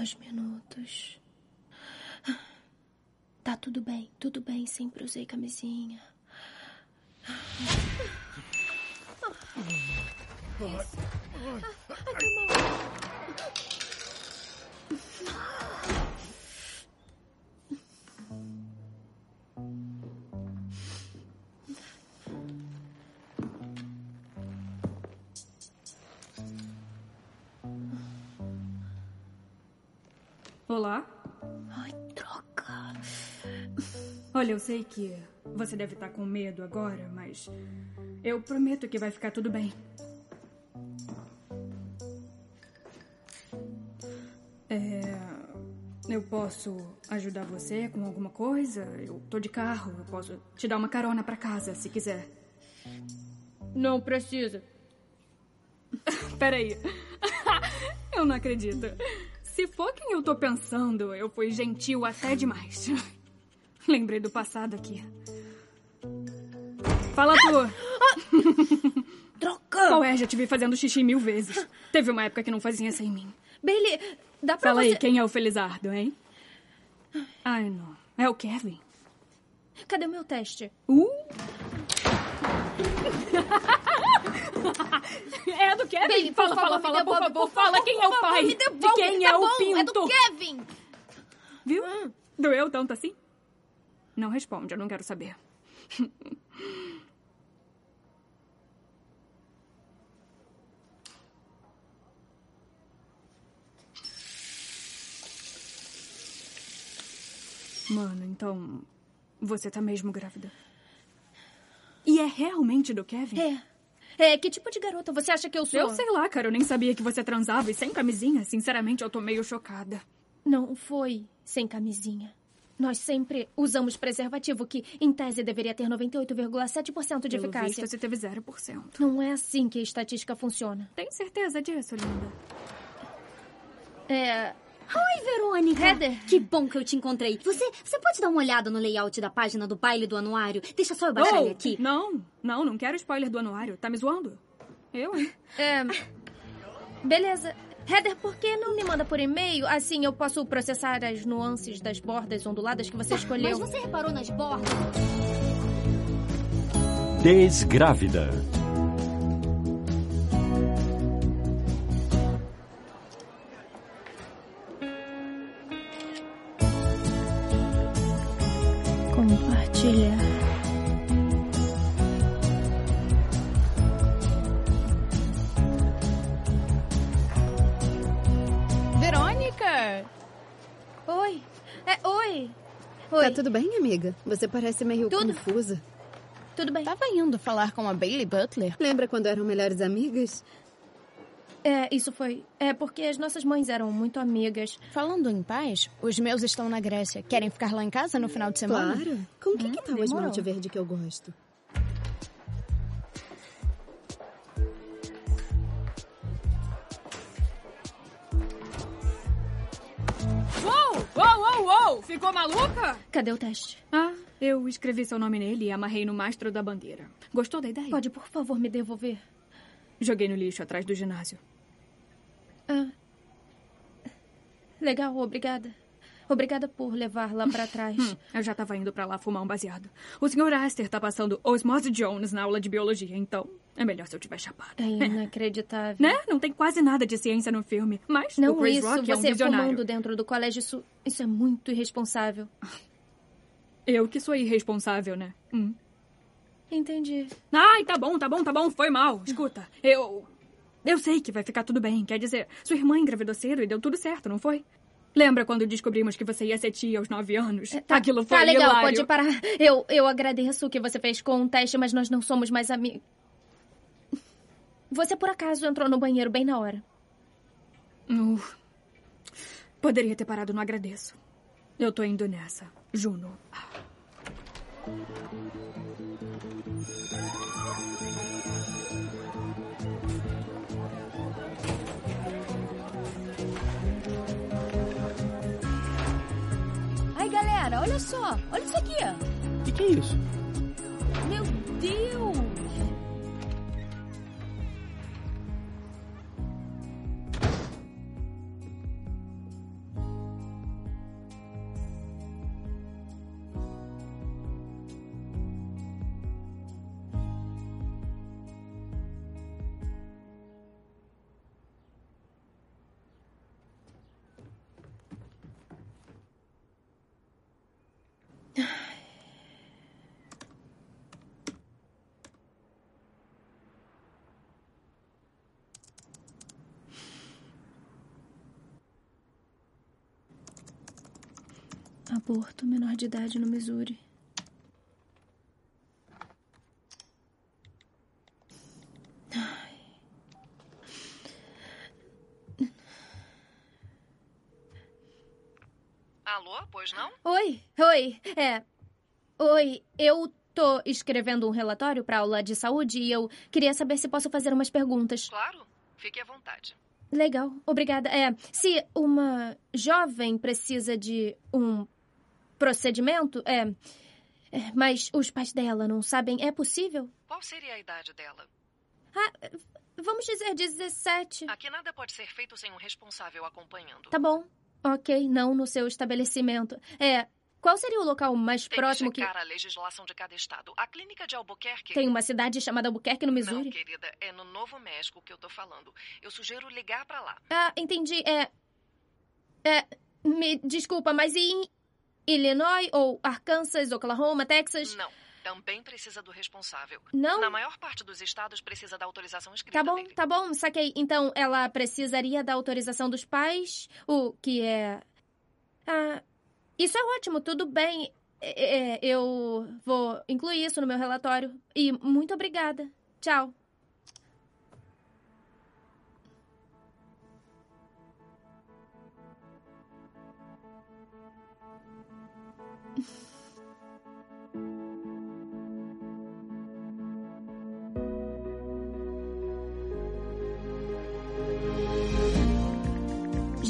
Dois minutos. Tá tudo bem, tudo bem. Sempre usei camisinha. Olá. Ai, droga. Olha, eu sei que você deve estar com medo agora, mas eu prometo que vai ficar tudo bem. É. Eu posso ajudar você com alguma coisa? Eu tô de carro, eu posso te dar uma carona pra casa, se quiser. Não precisa. Peraí. eu não acredito. Eu tô pensando, eu fui gentil até demais. Lembrei do passado aqui. Fala tu. Droga! Qual é? Já te vi fazendo xixi mil vezes. Teve uma época que não fazia sem mim. Bailey, dá pra Fala você... aí, quem é o Felizardo, hein? Ai, não. É o Kevin. Cadê o meu teste? Uh! é do Kevin? Por fala, favor, fala, fala, por favor, por fala quem por é o pai. me de quem tá é o pinto. É do Kevin! Viu? Doeu tanto assim? Não responde, eu não quero saber. Mano, então. Você tá mesmo grávida? E é realmente do Kevin? É. É, que tipo de garota você acha que eu sou? Eu sei lá, cara. Eu nem sabia que você transava e sem camisinha. Sinceramente, eu tô meio chocada. Não foi sem camisinha. Nós sempre usamos preservativo, que em tese deveria ter 98,7% de Pelo eficácia. visto, você teve 0%. Não é assim que a estatística funciona. Tem certeza disso, linda? É. Oi, Verônica. Heather. Que bom que eu te encontrei. Você, você pode dar uma olhada no layout da página do baile do anuário? Deixa só eu baixar Oh, ele aqui. Não, não, não quero spoiler do anuário. Tá me zoando? Eu, hein? É. Beleza. Heather, por que não me manda por e-mail? Assim eu posso processar as nuances das bordas onduladas que você escolheu. Mas você reparou nas bordas? Desgrávida. Tá tudo bem, amiga? Você parece meio Tudo. confusa. Tudo bem? Tava indo falar com a Bailey Butler. Lembra quando eram melhores amigas? É, isso foi. É porque as nossas mães eram muito amigas. Falando em paz, os meus estão na Grécia. Querem ficar lá em casa no final de semana? Claro. Com o que, que tá o demorou. esmalte verde que eu gosto? Uou, uou, uou! Ficou maluca? Cadê o teste? Ah, eu escrevi seu nome nele e amarrei no mastro da bandeira. Gostou da ideia? Pode, por favor, me devolver? Joguei no lixo atrás do ginásio. Ah. Legal, obrigada. Obrigada por levar lá pra trás. Hum, eu já tava indo pra lá fumar um baseado. O Sr. Aster tá passando Osmose Jones na aula de biologia, então é melhor se eu tiver chapado. É inacreditável. Né? Não tem quase nada de ciência no filme. Mas o Não Chris isso, Rock é um você visionário. fumando dentro do colégio, isso, isso é muito irresponsável. Eu que sou irresponsável, né? Hum. Entendi. Ai, tá bom, tá bom, tá bom, foi mal. Escuta, eu. Eu sei que vai ficar tudo bem. Quer dizer, sua irmã engravidou cedo e deu tudo certo, não foi? Lembra quando descobrimos que você ia ser tia aos nove anos? Tá, Aquilo foi tá legal, hilário. pode parar. Eu, eu agradeço o que você fez com o teste, mas nós não somos mais amigos. Você por acaso entrou no banheiro bem na hora? Uh, poderia ter parado no agradeço. Eu tô indo nessa, Juno. Só. Olha isso aqui. O que, que é isso? Meu Deus. Aborto menor de idade no Missouri. Alô, pois não? Oi, oi, é. Oi, eu tô escrevendo um relatório pra aula de saúde e eu queria saber se posso fazer umas perguntas. Claro, fique à vontade. Legal, obrigada. É, se uma jovem precisa de um procedimento, é, é, mas os pais dela não sabem, é possível? Qual seria a idade dela? Ah, vamos dizer 17. Aqui nada pode ser feito sem um responsável acompanhando. Tá bom. Ok, não no seu estabelecimento. É, qual seria o local mais Tem próximo que checar a legislação de cada estado. A clínica de Albuquerque... Tem uma cidade chamada Albuquerque, no Não, Missouri? querida, é no Novo México que eu tô falando. Eu sugiro ligar pra lá. Ah, entendi. É. É. Me desculpa, mas e em Illinois ou Arkansas, Oklahoma, Texas? Não, também precisa do responsável. Não? Na maior parte dos estados precisa da autorização escrita Tá bom, dele. tá bom, saquei. Então ela precisaria da autorização dos pais, o que é. Ah, isso é ótimo, tudo bem. É, é, eu vou incluir isso no meu relatório. E muito obrigada. Tchau.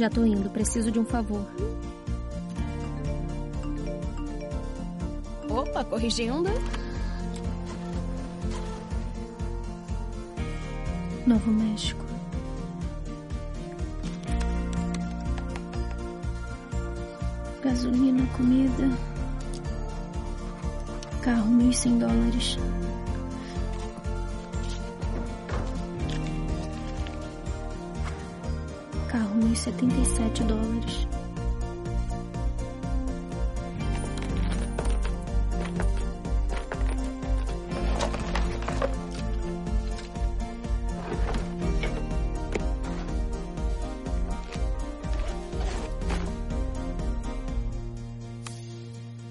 Já tô indo, preciso de um favor. Opa, corrigindo. Novo México. Gasolina, comida. Carro, 1.100 dólares. Carro, 1.077 dólares.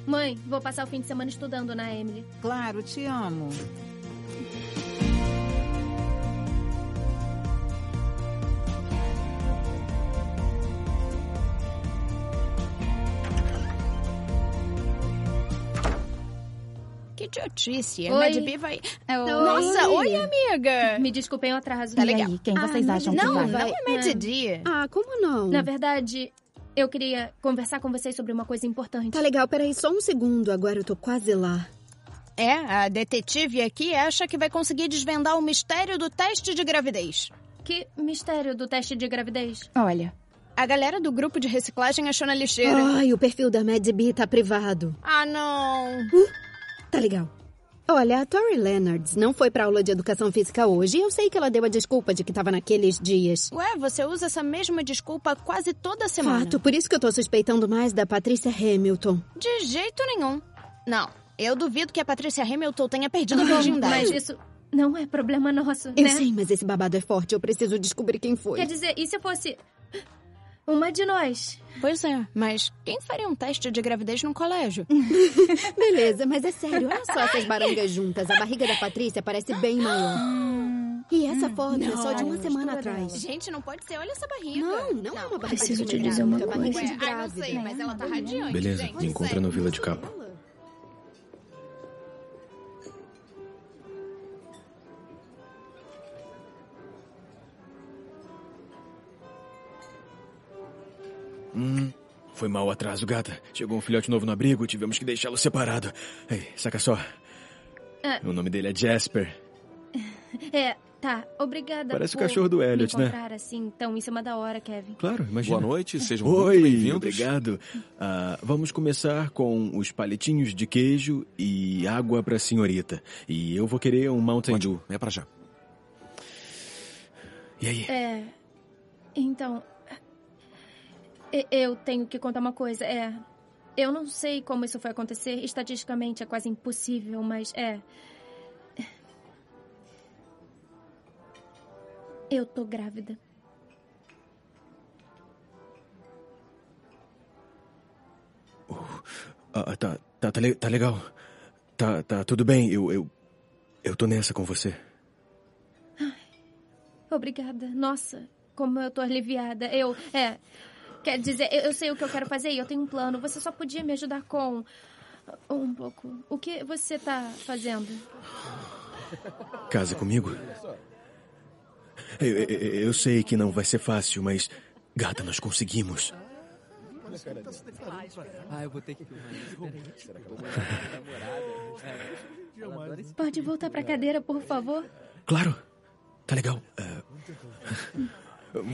Mãe, vou passar o fim de semana estudando na Emily. Claro, te amo. Que idiotice. A Oi. Mad B vai... Nossa, oi, amiga. Me desculpem o atraso. Tá legal. quem vocês Ah, acham mas que Não, vai? não é Mad D. Ah, como não? Na verdade, eu queria conversar com vocês sobre uma coisa importante. Tá legal, peraí, só um segundo. Agora eu tô quase lá. É, a detetive aqui acha que vai conseguir desvendar o mistério do teste de gravidez. Que mistério do teste de gravidez? Olha, a galera do grupo de reciclagem achou na lixeira. Ai, o perfil da Mad B tá privado. Ah, não. Tá legal. Olha, a Tori Leonards não foi pra aula de educação física hoje e eu sei que ela deu a desculpa de que tava naqueles dias. Ué, você usa essa mesma desculpa quase toda semana. Fato, por isso que eu tô suspeitando mais da Patrícia Hamilton. De jeito nenhum. Não, eu duvido que a Patrícia Hamilton tenha perdido a Bom, virgindade. mas isso não é problema nosso, Eu né? sei, mas esse babado é forte. Eu preciso descobrir quem foi. Quer dizer, e se fosse uma de nós? Pois é, mas quem faria um teste de gravidez num colégio? Beleza, mas é sério. Olha só essas barangas juntas. A barriga da Patrícia parece bem maior. E essa foto é só de uma semana atrás. Gente, não pode ser. Olha essa barriga. Não, não é uma barriga Preciso de te dizer uma é barriga coisa. de Ué, ah, não sei, mas ela tá radiante. Beleza, gente, me encontra no Vila de Capo. Hum, foi mal o atraso, gata. Chegou um filhote novo no abrigo, tivemos que deixá-lo separado. Ei, saca só. Ah. O nome dele é Jasper. É, tá. Obrigada Parece o cachorro do Elliot, me né? encontrar assim, tão em cima da hora, Kevin. Claro, imagina. Boa noite, sejam muito Oi, bem-vindos. obrigado. Ah, vamos começar com os palitinhos de queijo e água pra senhorita. E eu vou querer um Mountain Dew. é pra já. E aí? É. Então. Eu tenho que contar uma coisa. É. Eu não sei como isso foi acontecer. Estatisticamente é quase impossível, mas é. Eu tô grávida. Ah, tá, tá, tá, tá legal. Tá, tá tudo bem. Eu, eu, eu tô nessa com você. Obrigada. Nossa, como eu tô aliviada. Eu. É. Quer dizer, eu, eu sei o que eu quero fazer e eu tenho um plano. Você só podia me ajudar com. Um pouco. O que você tá fazendo? Casa comigo? Eu, eu, eu sei que não vai ser fácil, mas. Gata, nós conseguimos. Ah, eu vou ter que filmar isso. Pode voltar pra cadeira, por favor? Claro. Tá legal. Ah,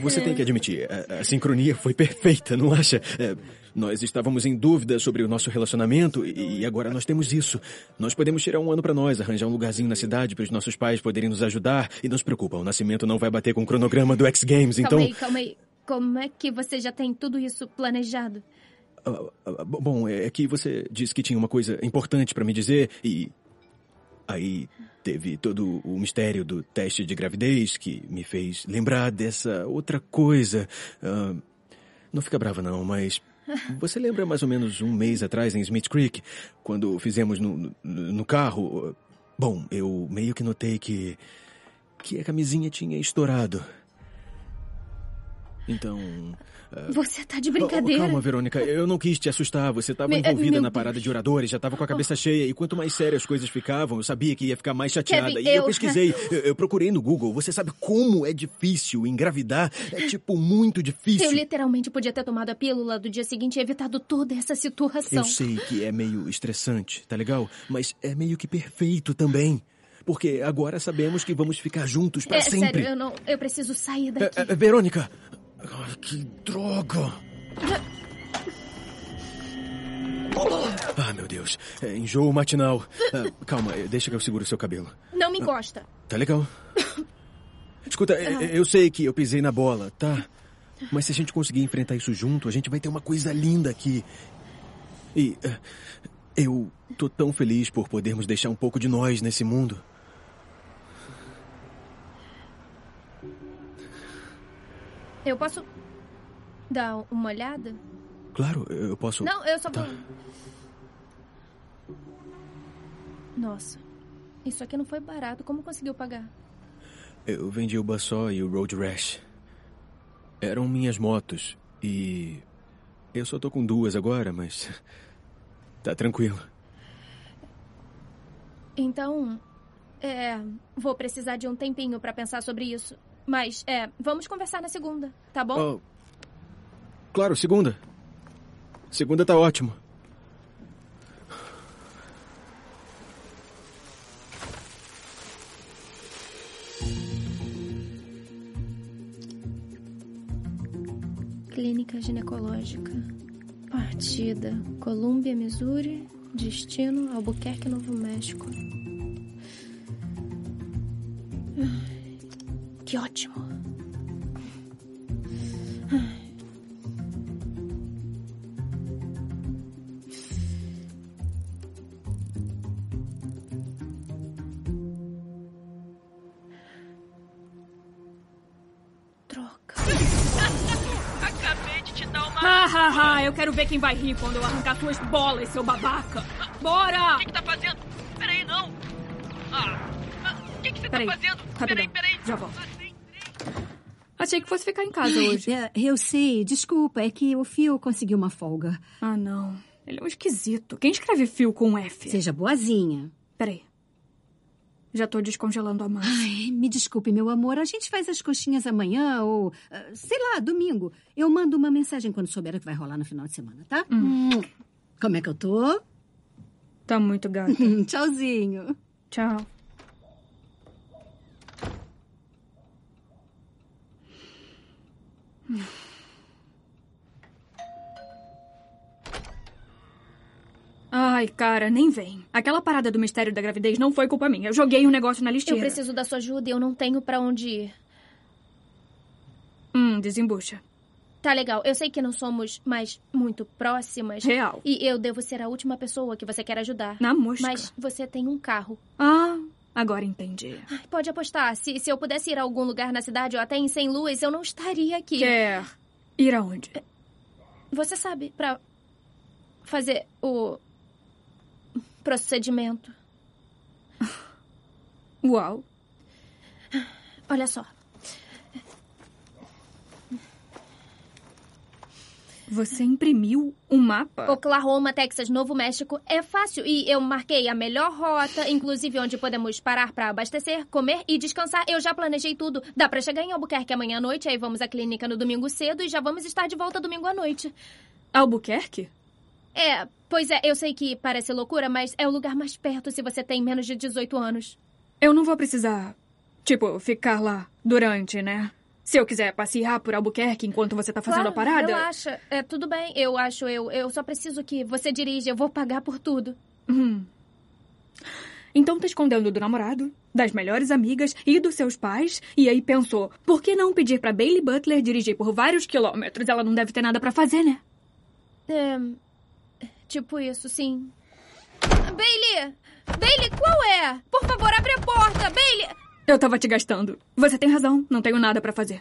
Você tem que admitir, a, a sincronia foi perfeita, não acha? É, nós estávamos em dúvida sobre o nosso relacionamento e, e agora nós temos isso. Nós podemos tirar um ano pra nós, arranjar um lugarzinho na cidade para os nossos pais poderem nos ajudar. E não se preocupa, o nascimento não vai bater com o cronograma do X Games, então. Calma aí, calma aí. Como é que você já tem tudo isso planejado? Ah, ah, bom, é que você disse que tinha uma coisa importante pra me dizer e. Aí teve todo o mistério do teste de gravidez que me fez lembrar dessa outra coisa. Ah, não fica brava, não, mas. Você lembra mais ou menos um mês atrás em Smith Creek, quando fizemos no, no, no carro? Bom, eu meio que notei que. que a camisinha tinha estourado. Então. Você tá de Oh, brincadeira. Calma, Verônica. Eu não quis te assustar. Você estava Me- envolvida na parada de oradores, já estava com a cabeça cheia. E quanto mais sérias as coisas ficavam, eu sabia que ia ficar mais chateada. Kevin, e eu, eu- pesquisei, eu, eu procurei no Google. Você sabe como é difícil engravidar? É tipo muito difícil. Eu literalmente podia ter tomado a pílula do dia seguinte e evitado toda essa situação. Eu sei que é meio estressante, tá legal? Mas é meio que perfeito também. Porque agora sabemos que vamos ficar juntos pra é sempre. sério, eu não. Eu preciso sair É, daqui. é, Verônica! Ai, que droga! Ah, meu Deus. É enjoo matinal. Ah, calma, eh, deixa que eu seguro seu cabelo. Não me encosta. Tá legal? Escuta, eh, eu sei que eu pisei na bola, tá? Mas se a gente conseguir enfrentar isso junto, a gente vai ter uma coisa linda aqui. E eh, eu tô tão feliz por podermos deixar um pouco de nós nesse mundo. Eu posso. dar uma olhada? Claro, eu posso. Não, eu só Tá. vou. Nossa. Isso aqui não foi barato. Como conseguiu pagar? Eu vendi o Bassó e o Road Rash. Eram minhas motos e. Eu só tô com duas agora, mas. Tá tranquilo. Então. É. Vou precisar de um tempinho pra pensar sobre isso. Mas, é. Vamos conversar na segunda, tá bom? Oh, claro, segunda. Segunda tá ótimo. Clínica ginecológica. Partida: Colômbia, Missouri. Destino: Albuquerque, Novo México. Ai, Que ótimo. Ai. Droga. Acabei de te dar uma. Ha, ha, ha, eu quero ver quem vai rir quando eu arrancar suas bolas, seu babaca. Bora! O que, que tá fazendo? Peraí, não! Ah! ah, O que, que você Peraí, tá fazendo? rapidão, Peraí, peraí! já volto. Achei que fosse ficar em casa hoje. é, eu sei, desculpa, é que o Fio conseguiu uma folga. Ah, não. Ele é um esquisito. Quem escreve fio com um F? Seja boazinha. Peraí. Já tô descongelando a massa. Ai, me desculpe, meu amor, a gente faz as coxinhas amanhã ou, ah, sei lá, domingo. Eu mando uma mensagem quando souber o que vai rolar no final de semana, tá? Hum. Como é que eu tô? Tá muito gata. Tchauzinho. Tchau. Ai, cara, nem vem. Aquela parada do mistério da gravidez não foi culpa minha. Eu joguei um negócio na Eu lixeira. preciso da sua ajuda e eu não tenho pra onde ir. Hum, desembucha. Tá legal, eu sei que não somos mais muito próximas. Real. E eu devo ser a última pessoa que você quer ajudar. Na mosca. Mas você tem um carro. Ah, agora entendi. Ai, Pode apostar, se, se eu pudesse ir a algum lugar na cidade ou até em St. Louis, eu não estaria aqui. Quer ir aonde? Você sabe, pra fazer o procedimento. Uau. Olha só. Você imprimiu um mapa? Oklahoma, Texas, Novo México é fácil e eu marquei a melhor rota, inclusive onde podemos parar para abastecer, comer e descansar. Eu já planejei tudo. Dá para chegar em Albuquerque amanhã à noite, aí vamos à clínica no domingo cedo e já vamos estar de volta domingo à noite. Albuquerque? É, pois é, eu sei que parece loucura, mas é o lugar mais perto se você tem menos de 18 anos. Eu não vou precisar, tipo, ficar lá durante, né? Se eu quiser passear por Albuquerque enquanto você tá fazendo claro, a parada. Relaxa. É, tudo bem, eu acho, eu, eu só preciso que você dirija, eu vou pagar por tudo. Hum. Então tá escondendo do namorado, das melhores amigas e dos seus pais, e aí pensou, por que não pedir pra Bailey Butler dirigir por vários quilômetros? Ela não deve ter nada pra fazer, né? É. Tipo isso, sim. Bailey! Bailey, qual é? Por favor, abre a porta! Bailey! Eu tava te gastando. Você tem razão, não tenho nada pra fazer.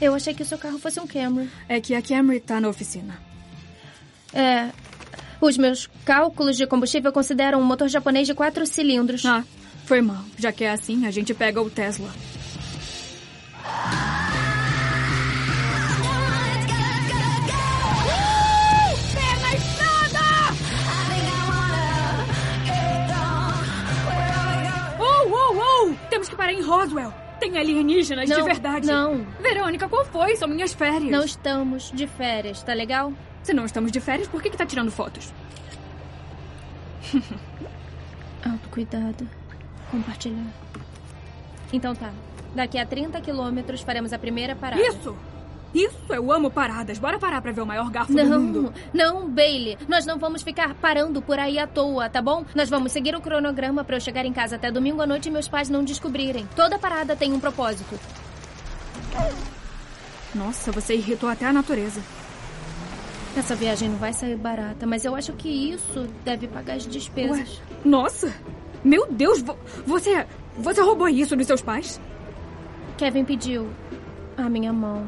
Eu achei que o seu carro fosse um Camry. É que a Camry tá na oficina. É. Os meus cálculos de combustível consideram um motor japonês de quatro cilindros. Ah, foi mal. Já que é assim, a gente pega o Tesla. Temos que parar em Roswell. Tem alienígenas Não, de verdade. não. Verônica, qual foi? São minhas férias. Não estamos de férias, tá legal? Se não estamos de férias, por que, que tá tirando fotos? Autocuidado. Compartilhar. Então tá. Daqui a 30 quilômetros faremos a primeira parada. Isso! Isso, eu amo paradas. Bora parar pra ver o maior garfo do mundo. Não, não, Bailey. Nós não vamos ficar parando por aí à toa, tá bom? Nós vamos seguir o cronograma pra eu chegar em casa até domingo à noite e meus pais não descobrirem. Toda parada tem um propósito. Nossa, você irritou até a natureza. Essa viagem não vai sair barata, mas eu acho que isso deve pagar as despesas. Ué, nossa! Meu Deus, vo- você. Você roubou isso dos seus pais? Kevin pediu a minha mão.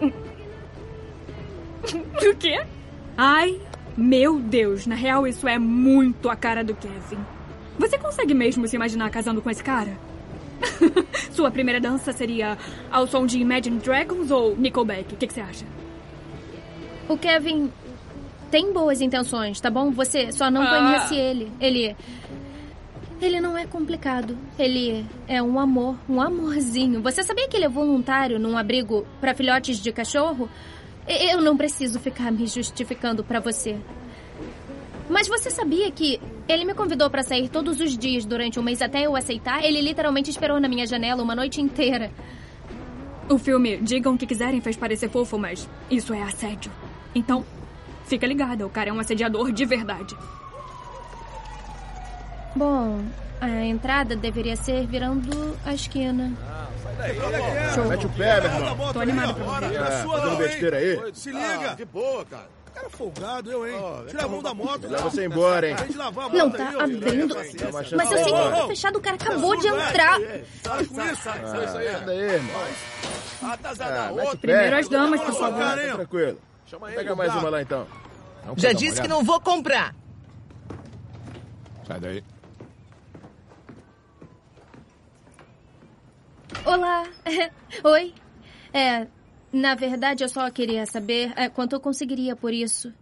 O quê? Ai, meu Deus, na real isso é muito a cara do Kevin. Você consegue mesmo se imaginar casando com esse cara? Sua primeira dança seria ao som de Imagine Dragons ou Nickelback? O que, que você acha? O Kevin tem boas intenções, tá bom? Você só não Ah. conhece ele. Ele. Ele não é complicado. Ele é um amor, um amorzinho. Você sabia que ele é voluntário num abrigo pra filhotes de cachorro? Eu não preciso ficar me justificando pra você. Mas você sabia que ele me convidou pra sair todos os dias durante um mês até eu aceitar? Ele literalmente esperou na minha janela uma noite inteira. O filme Digam o que quiserem fez parecer fofo, mas isso é assédio. Então, fica ligada, o cara é um assediador de verdade. Bom, a entrada deveria ser virando a esquina. Mete o pé, meu irmão. Tô animado pra você. não é Fazendo besteira aí? Se liga. Ah, de boa, cara. Cara folgado, eu, hein? Tira a mão da moto. Leva você embora, hein? Não aí, tá abrindo. Mas eu sei que tá fechado, o cara acabou de entrar. Para com isso. Ah, sai daí, irmão. Ah, mete o pé. Primeiro as damas, por favor. Tá tranquilo. Pega mais uma lá, então. Já disse que não vou comprar. Sai daí. Olá. Oi. É, na verdade, eu só queria saber é, quanto eu conseguiria por isso.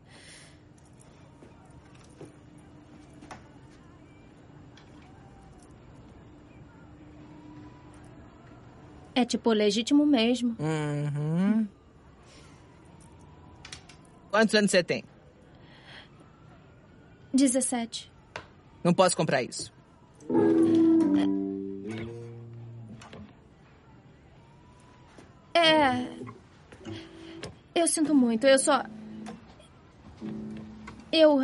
É tipo legítimo mesmo. Uhum. Quantos anos você tem? 17. Não posso comprar isso. É. Eu sinto muito. Eu só. Eu.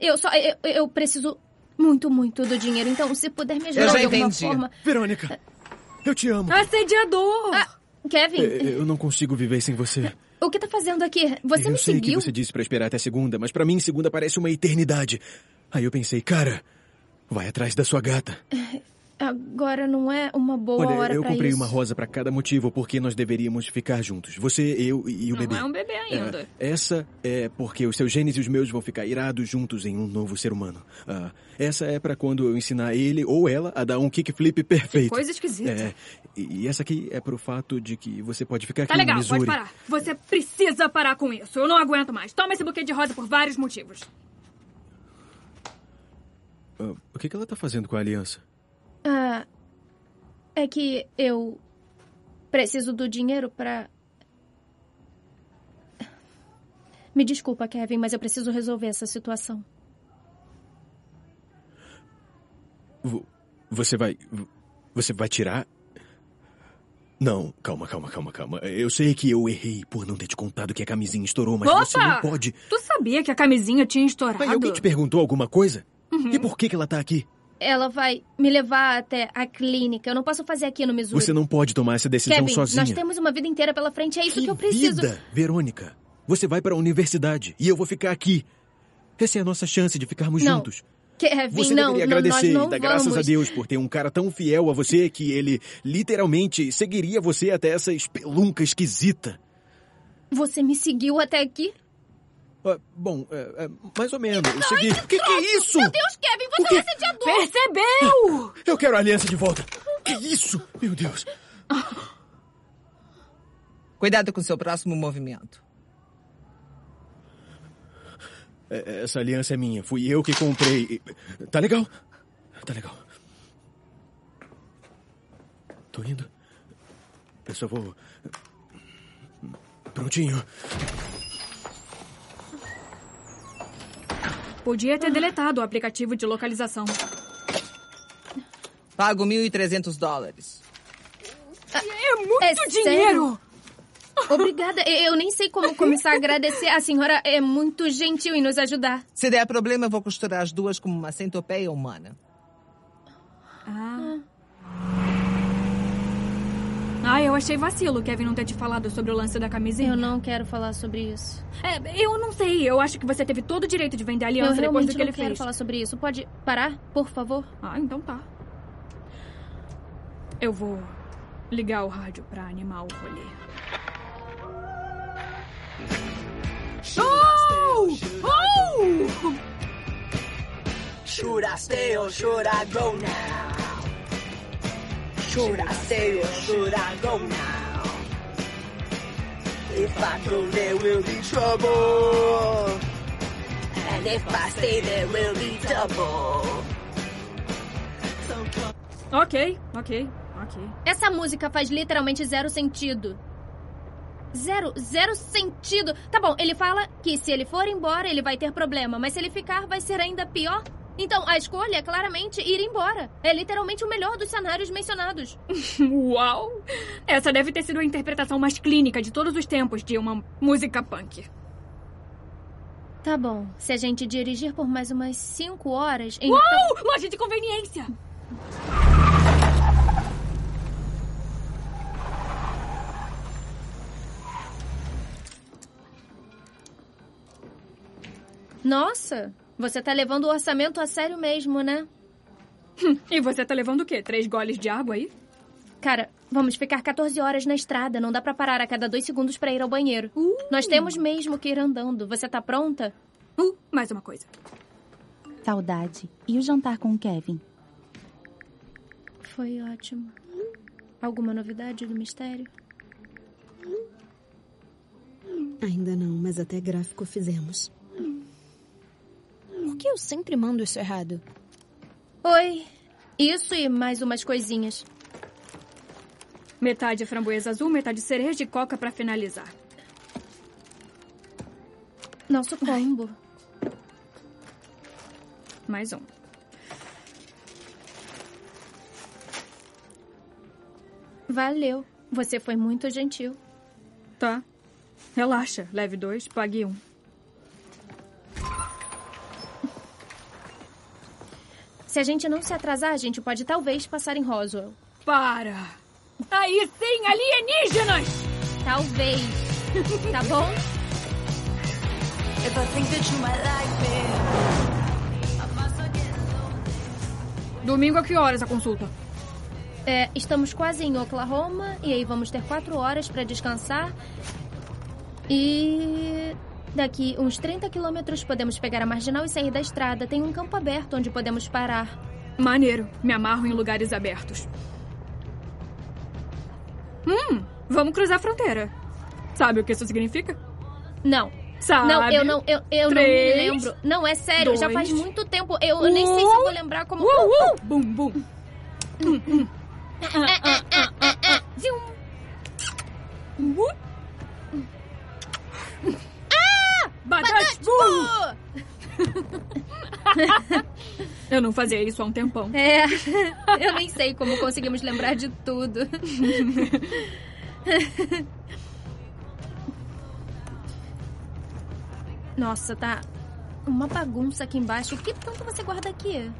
Eu só. Eu, eu preciso muito, muito do dinheiro. Então, se puder me ajudar Eu já de alguma entendi. forma. Verônica, eu te amo. Assediador! Ah, Kevin, Eu não consigo viver sem você. o que tá fazendo aqui? Você eu me sei seguiu? que você disse pra esperar até segunda, mas pra mim segunda parece uma eternidade. Aí eu pensei, cara, Vai atrás da sua gata. Agora não é uma boa Olha, hora eu comprei isso. uma rosa pra cada motivo, porque nós deveríamos ficar juntos. Você, eu e o Não bebê. é um bebê ainda. É, essa é porque os seus genes e os meus vão ficar irados juntos em um novo ser humano. Ah, essa é pra quando eu ensinar ele ou ela a dar um kickflip perfeito. Coisa esquisita. É, e e essa aqui é pro fato de que você pode ficar aqui Tá legal, no pode Missouri. parar. Você precisa parar com isso. Eu não aguento mais. Toma esse buquê de rosa por vários motivos. Ah, o que, que ela tá fazendo com a aliança? Ah, é que eu preciso do dinheiro pra. Me desculpa, Kevin, mas eu preciso resolver essa situação. Vo- Você vai. Você vai tirar? Não, calma, calma, calma, calma. Eu sei que eu errei por não ter te contado que a camisinha estourou, mas Opa! você não pode. Tu sabia que a camisinha tinha estourado? Mas alguém te perguntou alguma coisa? Uhum. E por que, que ela tá aqui? Ela vai me levar até a clínica. Eu não posso fazer aqui no Missouri. Você não pode tomar essa decisão Kevin, sozinha. nós temos uma vida inteira pela frente. É isso que, eu preciso. Vida, Verônica. Você vai para a universidade e eu vou ficar aqui. Essa é a nossa chance de ficarmos Não. juntos. Kevin, Você não, deveria não, agradecer nós não e dar graças vamos. a Deus por ter um cara tão fiel a você que ele literalmente seguiria você até essa espelunca esquisita. Você me seguiu até aqui? Ah, bom, é, é, mais ou menos. Segui. O que, que é isso? Meu Deus, Kevin, você quê? é assediador! Percebeu? Eu quero a aliança de volta. Que isso? Meu Deus. Cuidado com seu próximo movimento. É, Essa aliança é minha. Fui eu que comprei. Tá legal? Tá legal. Tô indo. Eu só vou. Prontinho. Podia ter deletado o aplicativo de localização. Pago 1.300 dólares. É muito É dinheiro! sério? Obrigada. Eu eu nem sei como começar a agradecer. A senhora é muito gentil em nos ajudar. Se der problema, eu vou costurar as duas como uma centopeia humana. Ah. Ah, eu achei vacilo o Kevin não ter te falado sobre o lance da camisinha. Eu não quero falar sobre isso. É, eu não sei. Eu acho que você teve todo o direito de vender a aliança eu depois do que não ele quero fez. falar sobre isso. Pode parar, por favor? Ah, então tá. Eu vou ligar o rádio pra animar o rolê. Oh! Oh! Should I stay or should I go now? Should I stay or should I go now? If I go, there will be trouble. And if I stay, there will be double. Ok, ok, ok. Essa música faz literalmente zero sentido. Zero, zero sentido. Tá bom, ele fala que se ele for embora, ele vai ter problema, mas se ele ficar, vai ser ainda pior. Então, a escolha é claramente ir embora. É literalmente o melhor dos cenários mencionados. Uau! Essa deve ter sido a interpretação mais clínica de todos os tempos de uma música punk. Tá bom, se a gente dirigir por mais umas cinco horas, então... Uau! Loja de conveniência! Nossa, você tá levando o orçamento a sério mesmo, né? E você tá levando o quê? Três goles de água aí? Cara, vamos ficar 14 horas na estrada. Não dá pra parar a cada dois segundos pra ir ao banheiro. Nós temos mesmo que ir andando. Você tá pronta? Uh, mais uma coisa. Saudade. E o jantar com o Kevin? Foi ótimo. Alguma novidade do mistério? Ainda não, mas até gráfico fizemos. Por que eu sempre mando isso errado? Oi. Isso e mais umas coisinhas. Metade framboesa azul, metade cereja e coca pra finalizar. Nosso combo. Mais um. Valeu. Você foi muito gentil. Tá. Relaxa. Leve dois, pague um. Se a gente não se atrasar, a gente pode talvez passar em Roswell. Para! Aí sim, alienígenas! Talvez. Tá bom? Domingo a que horas a consulta? É, estamos quase em Oklahoma e aí vamos ter quatro horas para descansar. E daqui uns 30 quilômetros podemos pegar a marginal e sair da estrada. Tem um campo aberto onde podemos parar. Maneiro. Me amarro em lugares abertos. Hum, vamos cruzar a fronteira. Sabe o que isso significa? Não. Sabe? Não, eu não, eu, eu não me Três, lembro. Não, é sério, já dois, faz muito tempo. Eu, eu nem sei se eu vou lembrar como. Uh, uh, bum, bum. Hum, hum. Uh. Badate, Eu não fazia isso há um tempão. É, eu nem sei como conseguimos lembrar de tudo. Nossa, tá uma bagunça aqui embaixo. O que tanto você guarda aqui?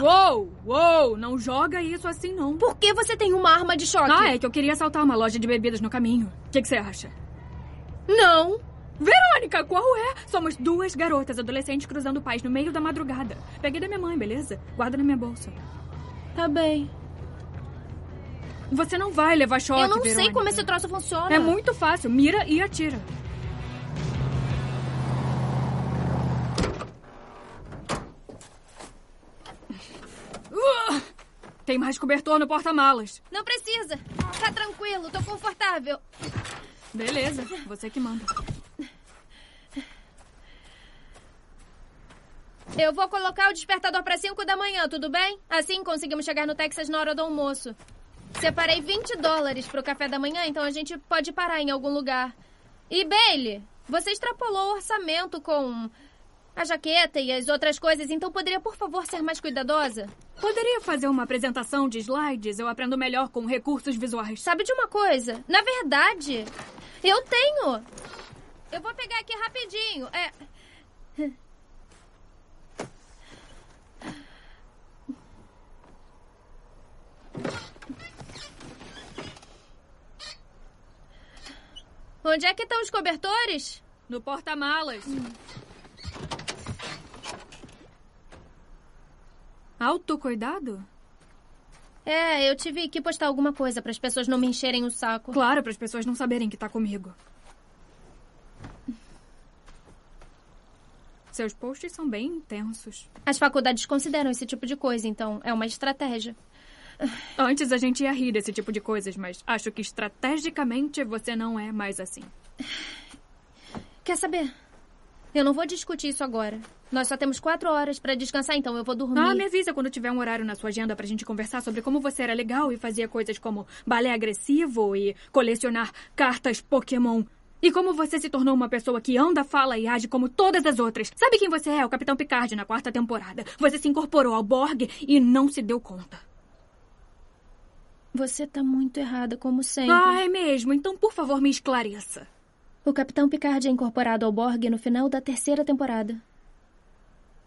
Uou, uou, não joga isso assim não. Por que você tem uma arma de choque? Ah, é que eu queria assaltar uma loja de bebidas no caminho. O que, que você acha? Não. Verônica, qual é? Somos duas garotas adolescentes cruzando paz no meio da madrugada. Peguei da minha mãe, beleza? Guarda na minha bolsa. Tá bem. Você não vai levar choque, eu não sei Verônica. como esse troço funciona. É muito fácil. Mira e atira. Uh! Tem mais cobertor no porta-malas. Não precisa. Tá tranquilo, tô confortável. Beleza, você que manda. Eu vou colocar o despertador para 5 da manhã, tudo bem? Assim conseguimos chegar no Texas na hora do almoço. Separei 20 dólares pro café da manhã, então a gente pode parar em algum lugar. E Bailey, você extrapolou o orçamento com a jaqueta e as outras coisas, então poderia, por favor, ser mais cuidadosa? Poderia fazer uma apresentação de slides? Eu aprendo melhor com recursos visuais. Sabe de uma coisa? Na verdade, eu tenho. Eu vou pegar aqui rapidinho. É. Onde é que estão os cobertores? No porta-malas. Autocuidado? É, eu tive que postar alguma coisa para as pessoas não me encherem o saco. Claro, para as pessoas não saberem que tá comigo. Seus posts são bem intensos. As faculdades consideram esse tipo de coisa, então é uma estratégia. Antes a gente ia rir desse tipo de coisas, mas acho que estrategicamente você não é mais assim. Quer saber? Eu não vou discutir isso agora. Nós só temos quatro horas para descansar, então eu vou dormir. Ah, me avisa quando tiver um horário na sua agenda pra gente conversar sobre como você era legal e fazia coisas como balé agressivo e colecionar cartas Pokémon. E como você se tornou uma pessoa que anda, fala e age como todas as outras. Sabe quem você é? O Capitão Picard na quarta temporada. Você se incorporou ao Borg e não se deu conta. Você tá muito errada, como sempre. Ah, é mesmo? Então, por favor, me esclareça. O Capitão Picard é incorporado ao Borg no final da terceira temporada.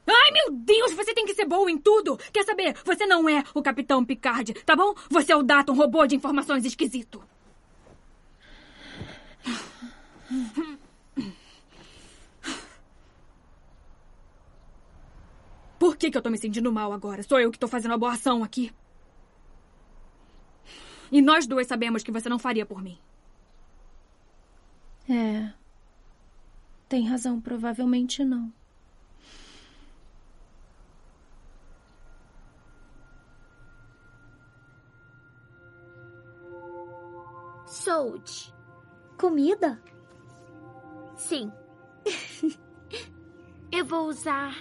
Ai, meu Deus, você tem que ser boa em tudo! Quer saber? Você não é o Capitão Picard, tá bom? Você é o Data, um robô de informações esquisito. Por que, que eu tô me sentindo mal agora? Sou eu que tô fazendo a boa ação aqui. E nós duas sabemos que você não faria por mim. É. Tem razão, provavelmente não. Sold. Comida? Sim. Eu vou usar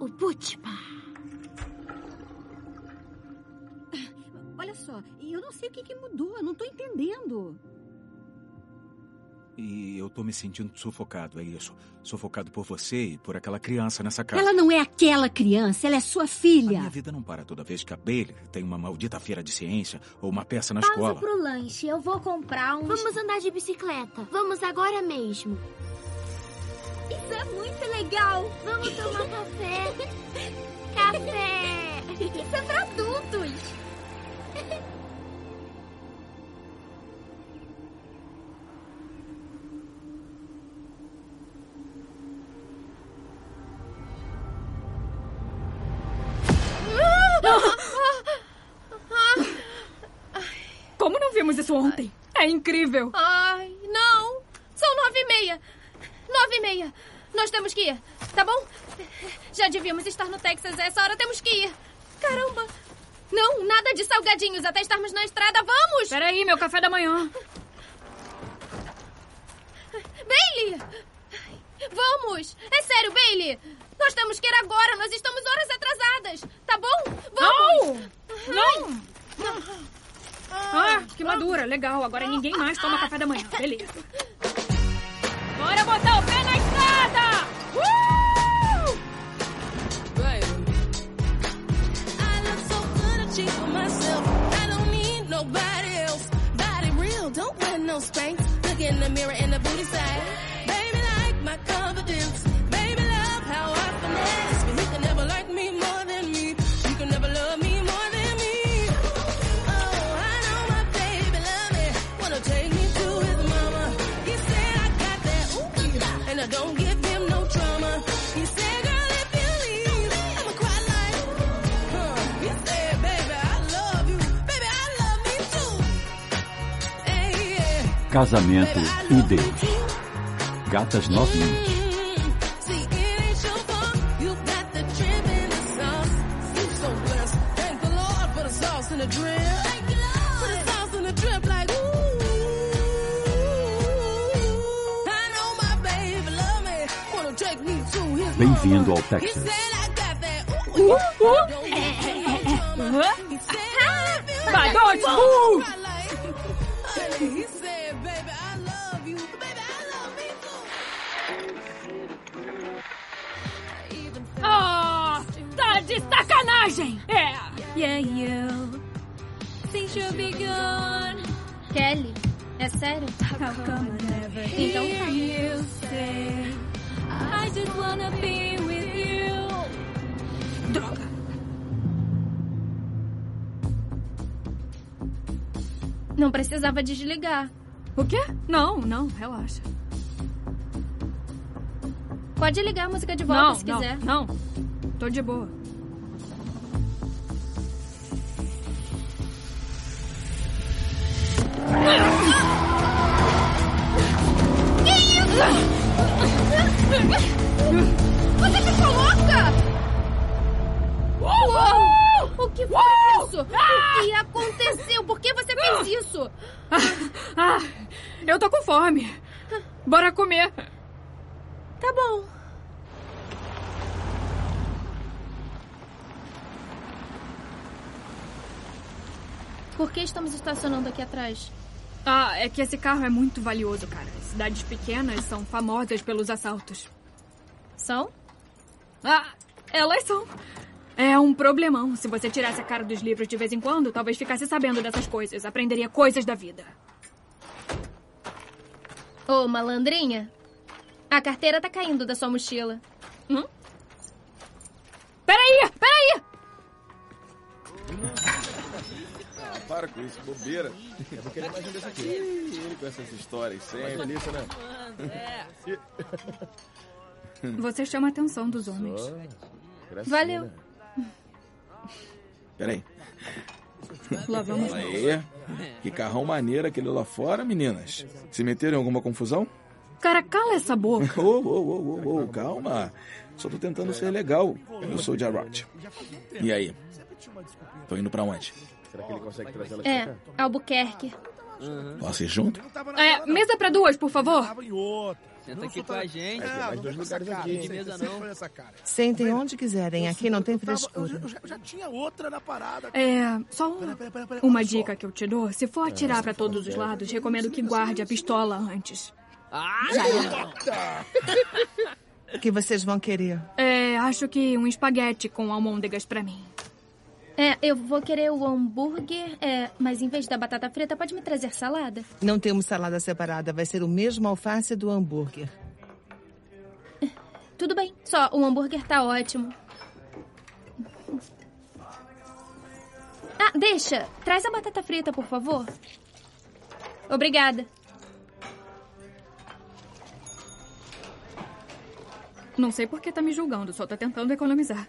o Butpa. Olha só, eu não sei o que, que mudou, eu não tô entendendo. E eu tô me sentindo sufocado, é isso. Sufocado por você e por aquela criança nessa casa. Ela não é aquela criança, ela é sua A filha. minha vida não para toda vez que a Bailey tem uma maldita feira de ciência ou uma peça na Pausa escola. pro lanche. Eu vou comprar um. Vamos andar de bicicleta. Vamos agora mesmo. Isso é muito legal. Vamos tomar café. café. Isso é pra adultos. É incrível. Ai, não. São nove e meia. Nove e meia. Nós temos que ir, tá bom? Já devíamos estar no Texas a essa hora. Temos que ir. Caramba. Não, nada de salgadinhos até estarmos na estrada. Vamos! Peraí, meu café da manhã. Bailey! Vamos! É sério, Bailey! Nós temos que ir agora. Nós estamos horas atrasadas. Tá bom? Vamos! Não! Ah, que madura. Legal. Agora ninguém mais toma café da manhã. Beleza. Bora botar o pé na estrada! Uh! Don't wear no spanks. Look in the mirror and the booty. Wanna take me to his Bem-vindo ao Texas. ooh. Uh, Don't give Kelly, é sério? Então tá. you say I just wanna be with you. Droga. Não precisava desligar. O quê? Não, não, relaxa. Pode ligar a música de volta não, se não, quiser. Não, tô de boa. Que isso? Você ficou louca? Uou! O que foi isso? O que aconteceu? Por que você fez isso? Ah, eu tô com fome. Bora comer. Tá bom. Por que estamos estacionando aqui atrás? Ah, é que esse carro é muito valioso, cara. Cidades pequenas são famosas pelos assaltos. São? Ah, elas são. É um problemão. Se você tirasse a cara dos livros de vez em quando, talvez ficasse sabendo dessas coisas. Aprenderia coisas da vida. Ô, malandrinha. A carteira tá caindo da sua mochila. Hum? Peraí, peraí! Para com isso, bobeira. Eu vou querer mais um desse aqui. Ele com essas histórias sempre. Delícia, né? Você chama a atenção dos homens. Valeu. Peraí. Lá vamos nós. Que carrão maneiro aquele lá fora, meninas. Se meteram em alguma confusão? Cara, cala essa boca. Ô, ô, ô, ô, ô, calma. Só tô tentando ser legal. Eu sou o Jarrod. E aí? Tô indo pra onde? Será que ele consegue trazer ela É, Albuquerque. Posso ir junto? É, mesa pra duas, por favor. Senta aqui com a gente. É, mais dois lugares aqui. De mesa não. Sentem onde quiserem, aqui não tem Eu frescura. já, já tinha outra na parada. É, só um- uma dica que eu te dou. Se for atirar pra todos os lados, recomendo que guarde a pistola antes. Ah, Já O que vocês vão querer? É, acho que um espaguete com almôndegas pra mim. É, eu vou querer o hambúrguer, é, mas em vez da batata frita, pode me trazer salada? Não temos salada separada, vai ser o mesmo alface do hambúrguer. Tudo bem, só o hambúrguer tá ótimo. Ah, deixa. Traz a batata frita, por favor. Obrigada. Não sei por que tá me julgando, só tá tentando economizar.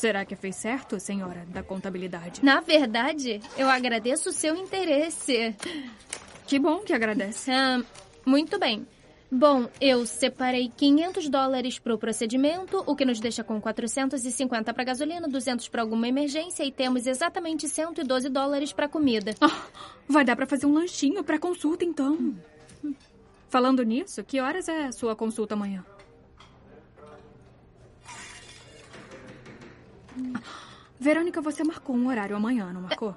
Será que fez certo, senhora da contabilidade? Na verdade, eu agradeço o seu interesse. Que bom que agradece. Ah, muito bem. Bom, eu separei 500 dólares para o procedimento, o que nos deixa com 450 para gasolina, 200 para alguma emergência e temos exatamente 112 dólares para comida. Ah, vai dar para fazer um lanchinho para consulta, então. Falando nisso, que horas é a sua consulta amanhã? Verônica, você marcou um horário amanhã, não marcou?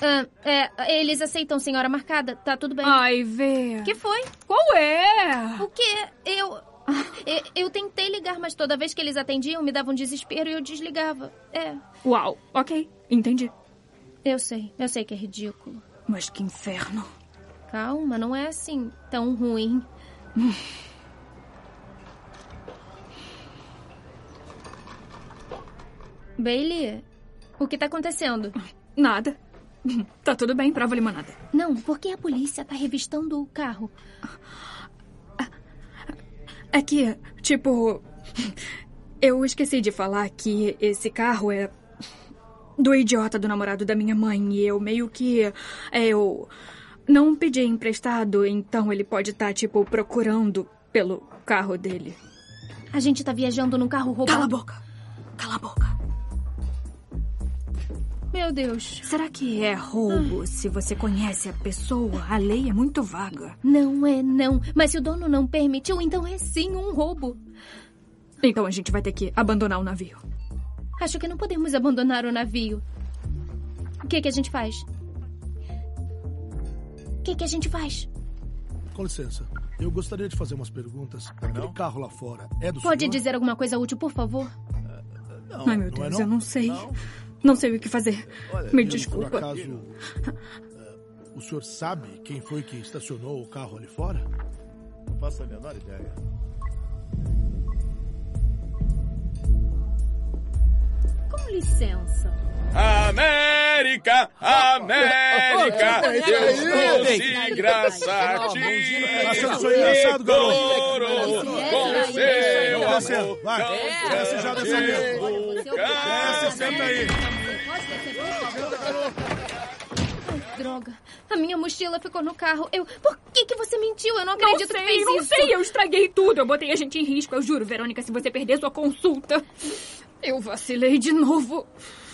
Ah, é, eles aceitam senhora marcada, tá tudo bem. Ai, Vê. que foi? Qual é? O quê? Eu, eu. Eu tentei ligar, mas toda vez que eles atendiam me davam desespero e eu desligava. É. Uau, ok, entendi. Eu sei, eu sei que é ridículo. Mas que inferno. Calma, não é assim tão ruim. Bailey, o que tá acontecendo? Nada. Tá tudo bem, prova limonada. Não, porque a polícia tá revistando o carro. É que, tipo. Eu esqueci de falar que esse carro é. do idiota do namorado da minha mãe. E eu meio que. é, Eu. Não pedi emprestado, então ele pode estar, tipo, procurando pelo carro dele. A gente tá viajando num carro roubado. Cala a boca! Cala a boca! Meu Deus. Será que é roubo se você conhece a pessoa? A lei é muito vaga. Não é não. Mas se o dono não permitiu, então é sim um roubo. Então a gente vai ter que abandonar o navio. Acho que não podemos abandonar o navio. O que, que a gente faz? O que, que a gente faz? Com licença. Eu gostaria de fazer umas perguntas. Aquele carro lá fora é do Pode senhor? dizer alguma coisa útil, por favor? Não, Ai, meu não é Deus, não? eu não sei. Não? Não sei o que fazer. Olha, Me desculpa. Por acaso, eh, o senhor sabe quem foi que estacionou o carro ali fora? Não faço a menor ideia. Com licença. América, América, eu ô, trouxe graça a ti. Tá achando garoto? Com seu amor. vai. Desce já dessa mesa. Desce, senta aí. Droga. A minha mochila ficou no carro. Eu. Por que, que você mentiu? Eu não Não acredito que sei, fez não isso. sei. Eu estraguei tudo. Eu botei a gente em risco. Eu juro, Verônica, se você perder sua consulta. Eu vacilei de novo.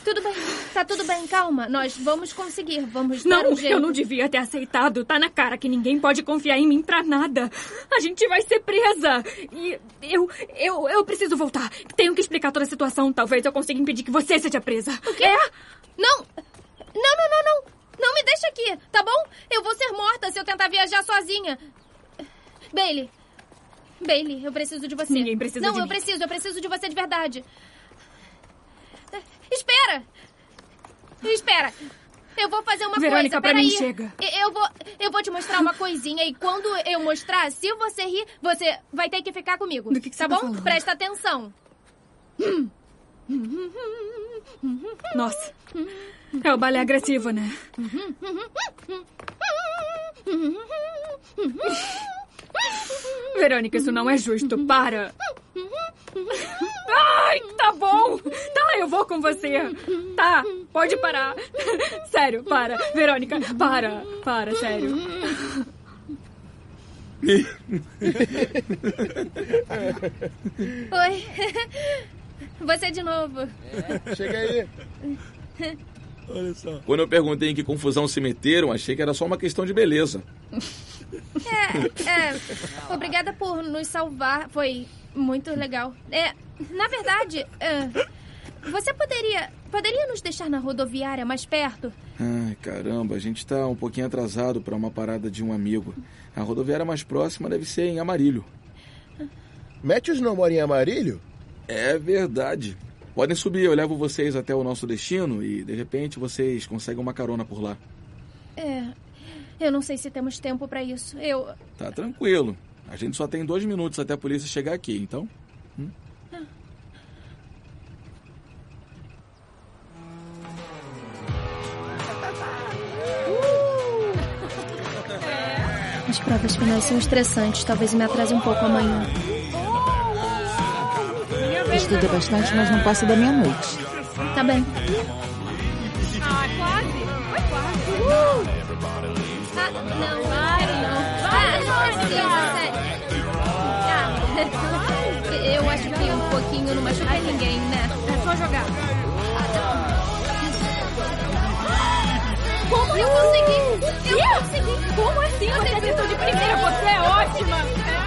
Tudo bem, tá tudo bem, calma. Nós vamos conseguir, vamos dar Não, um jeito. eu não devia ter aceitado. Tá na cara que ninguém pode confiar em mim pra nada. A gente vai ser presa. E eu, eu, eu preciso voltar. Tenho que explicar toda a situação. Talvez eu consiga impedir que você seja presa. O quê? É? Não! Não, não, não, não! Não me deixa aqui, tá bom? Eu vou ser morta se eu tentar viajar sozinha. Bailey. Bailey, eu preciso de você. Ninguém precisa Não, de eu mim. preciso, eu preciso de você de verdade. Espera! Espera! Eu vou fazer uma Verônica, coisa, pra mim peraí. chega. Eu vou, eu vou te mostrar uma coisinha e quando eu mostrar, se você rir, você vai ter que ficar comigo. Do que que tá você tá bom? falando? Presta atenção. Nossa. É o balé agressivo, né? Verônica, isso não é justo. Para. Ai, tá bom. Tá, eu vou com você. Tá, pode parar. Sério, para. Verônica, para. Para, sério. Oi. Você de novo. Chega aí. Olha só. Quando eu perguntei em que confusão se meteram, achei que era só uma questão de beleza. É, é. Obrigada por nos salvar. Foi muito legal. É, na verdade, é, você poderia. Poderia nos deixar na rodoviária mais perto? Ai, caramba, a gente tá um pouquinho atrasado para uma parada de um amigo. A rodoviária mais próxima deve ser em Amarilho. Matthews não mora em Amarilho? É verdade. Podem subir, eu levo vocês até o nosso destino e, de repente, vocês conseguem uma carona por lá. É. Eu não sei se temos tempo pra isso. Eu. Tá tranquilo. A gente só tem dois minutos até a polícia chegar aqui, então. As provas finais são estressantes. Talvez me atrase um pouco amanhã. Estuda bastante, mas não passa da meia-noite. Tá bem. Ah, eu acho que um pouquinho não machuca ninguém, né? É só jogar. Como eu consegui? Eu consegui! Como assim? Você acertou de primeira, você é ótima!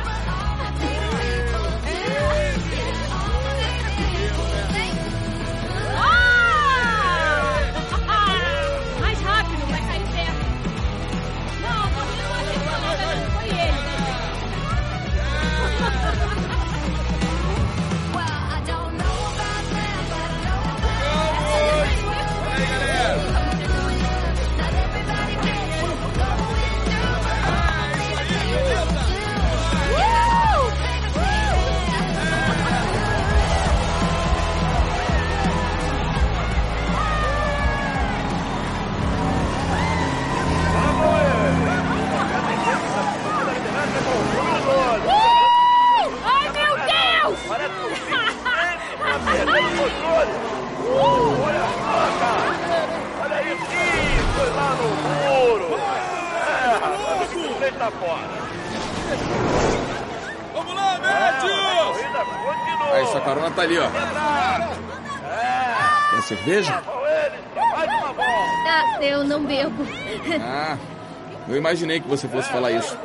Eu imaginei que você fosse falar isso.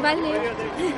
Valeu.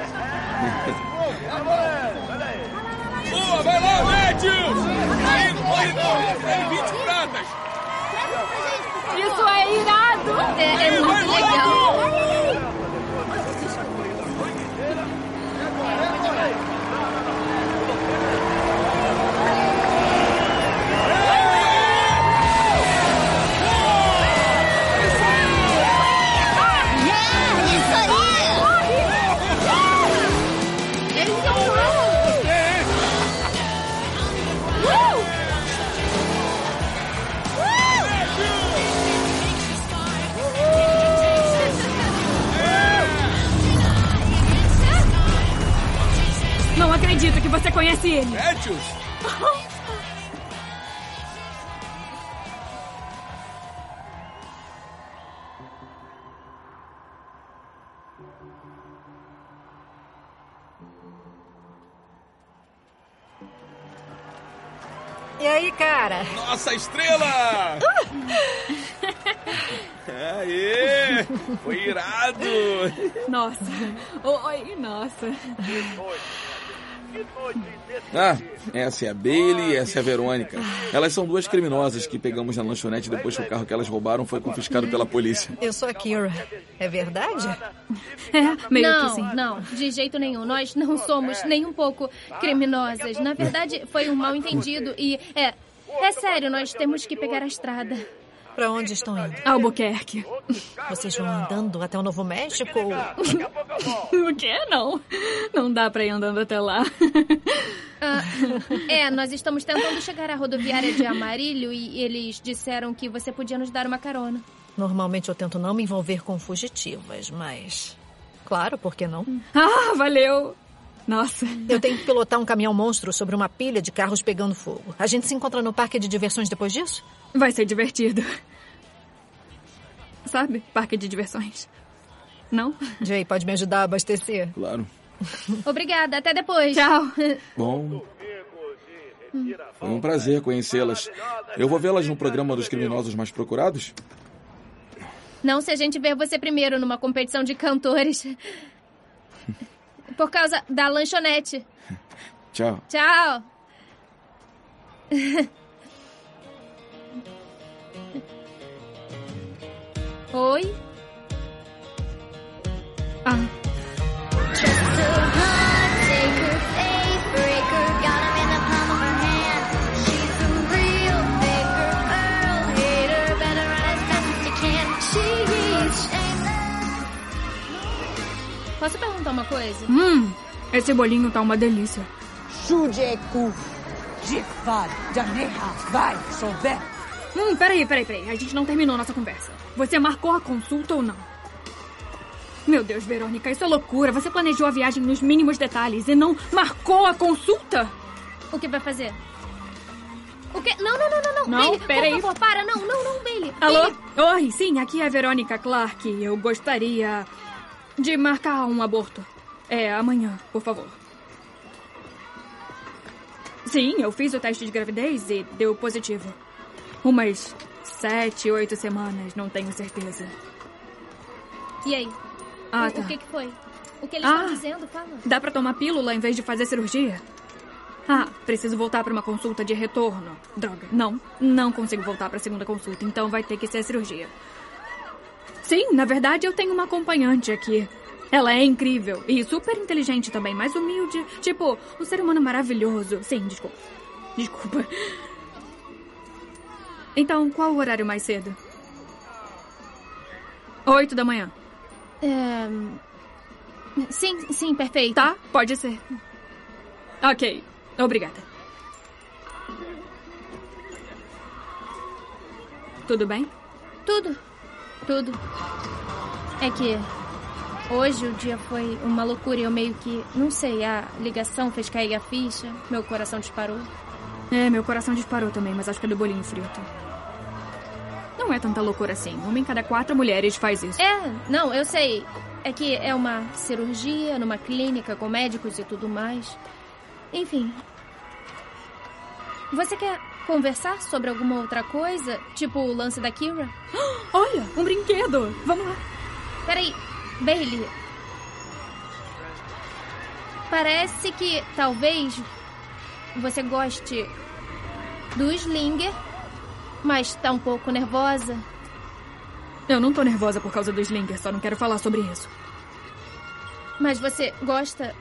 Conhece Ah, essa é a Bailey e essa é a Verônica. Elas são duas criminosas que pegamos na lanchonete depois que o carro que elas roubaram foi confiscado pela polícia. Eu sou a Kira. É verdade? É, meio não, que sim. não, de jeito nenhum. Nós não somos nem um pouco criminosas. Na verdade, foi um mal entendido e é, é sério, nós temos que pegar a estrada. Pra onde estão indo? Albuquerque. Vocês vão andando até o Novo México? ou- o quê? Não. Não dá pra ir andando até lá. Ah, é, nós estamos tentando chegar à rodoviária de Amarillo e eles disseram que você podia nos dar uma carona. Normalmente eu tento não me envolver com fugitivas, mas. Claro, por que não? Ah, valeu. Nossa. Eu tenho que pilotar um caminhão monstro sobre uma pilha de carros pegando fogo. A gente se encontra no parque de diversões depois disso? Vai ser divertido. Sabe? Parque de diversões. Não? Jay, pode me ajudar a abastecer? Claro. Obrigada, até depois. Tchau. Bom, foi um prazer conhecê-las. Eu vou vê-las no programa dos criminosos mais procurados? Não se a gente ver você primeiro numa competição de cantores. Por causa da lanchonete. Tchau. Tchau. Oi? Ah. Posso perguntar uma coisa? Hum, esse bolinho tá uma delícia. Shujeku. Jifad. Janeha. Vai, souber. Hum, peraí, peraí, peraí. A gente não terminou nossa conversa. Você marcou a consulta ou não? Meu Deus, Verônica, isso é loucura. Você planejou a viagem nos mínimos detalhes e não marcou a consulta? O que vai fazer? O quê? Não, não, não, não, não. Não, Bailey, peraí. Por favor, para. Não, não, não, Bailey. Alô? Bailey. Oi, sim, aqui é a Verônica Clark. Eu gostaria de marcar um aborto. É, amanhã, por favor. Sim, eu fiz o teste de gravidez e deu positivo. Umas sete, oito semanas, não tenho certeza. E aí? Ah, o, tá. o que que foi? O que eles Ah. estão dizendo? Fala. Dá pra tomar pílula em vez de fazer cirurgia? Ah, preciso voltar pra uma consulta de retorno. Droga, não, não consigo voltar pra segunda consulta, então vai ter que ser cirurgia. Sim, na verdade eu tenho uma acompanhante aqui. Ela é incrível e super inteligente também, mas humilde. Tipo, um ser humano maravilhoso. Sim, desculpa. Desculpa. Então, qual o horário mais cedo? Oito da manhã. É... Sim, sim, perfeito. Tá, pode ser. Ok, obrigada. Tudo bem? Tudo. Tudo. É que hoje o dia foi uma loucura e eu meio que. Não sei, a ligação fez cair a ficha, meu coração disparou. É, meu coração disparou também, mas acho que é do bolinho frito. Não é tanta loucura assim. Uma em cada quatro mulheres faz isso. É, não, eu sei. É que é uma cirurgia numa clínica com médicos e tudo mais. Enfim. Você quer conversar sobre alguma outra coisa? Tipo o lance da Kira? Olha, um brinquedo. Vamos lá. Peraí, Bailey. Parece que talvez você goste do Slinger, mas tá um pouco nervosa. Eu não tô nervosa por causa do Slinger, só não quero falar sobre isso. Mas você gosta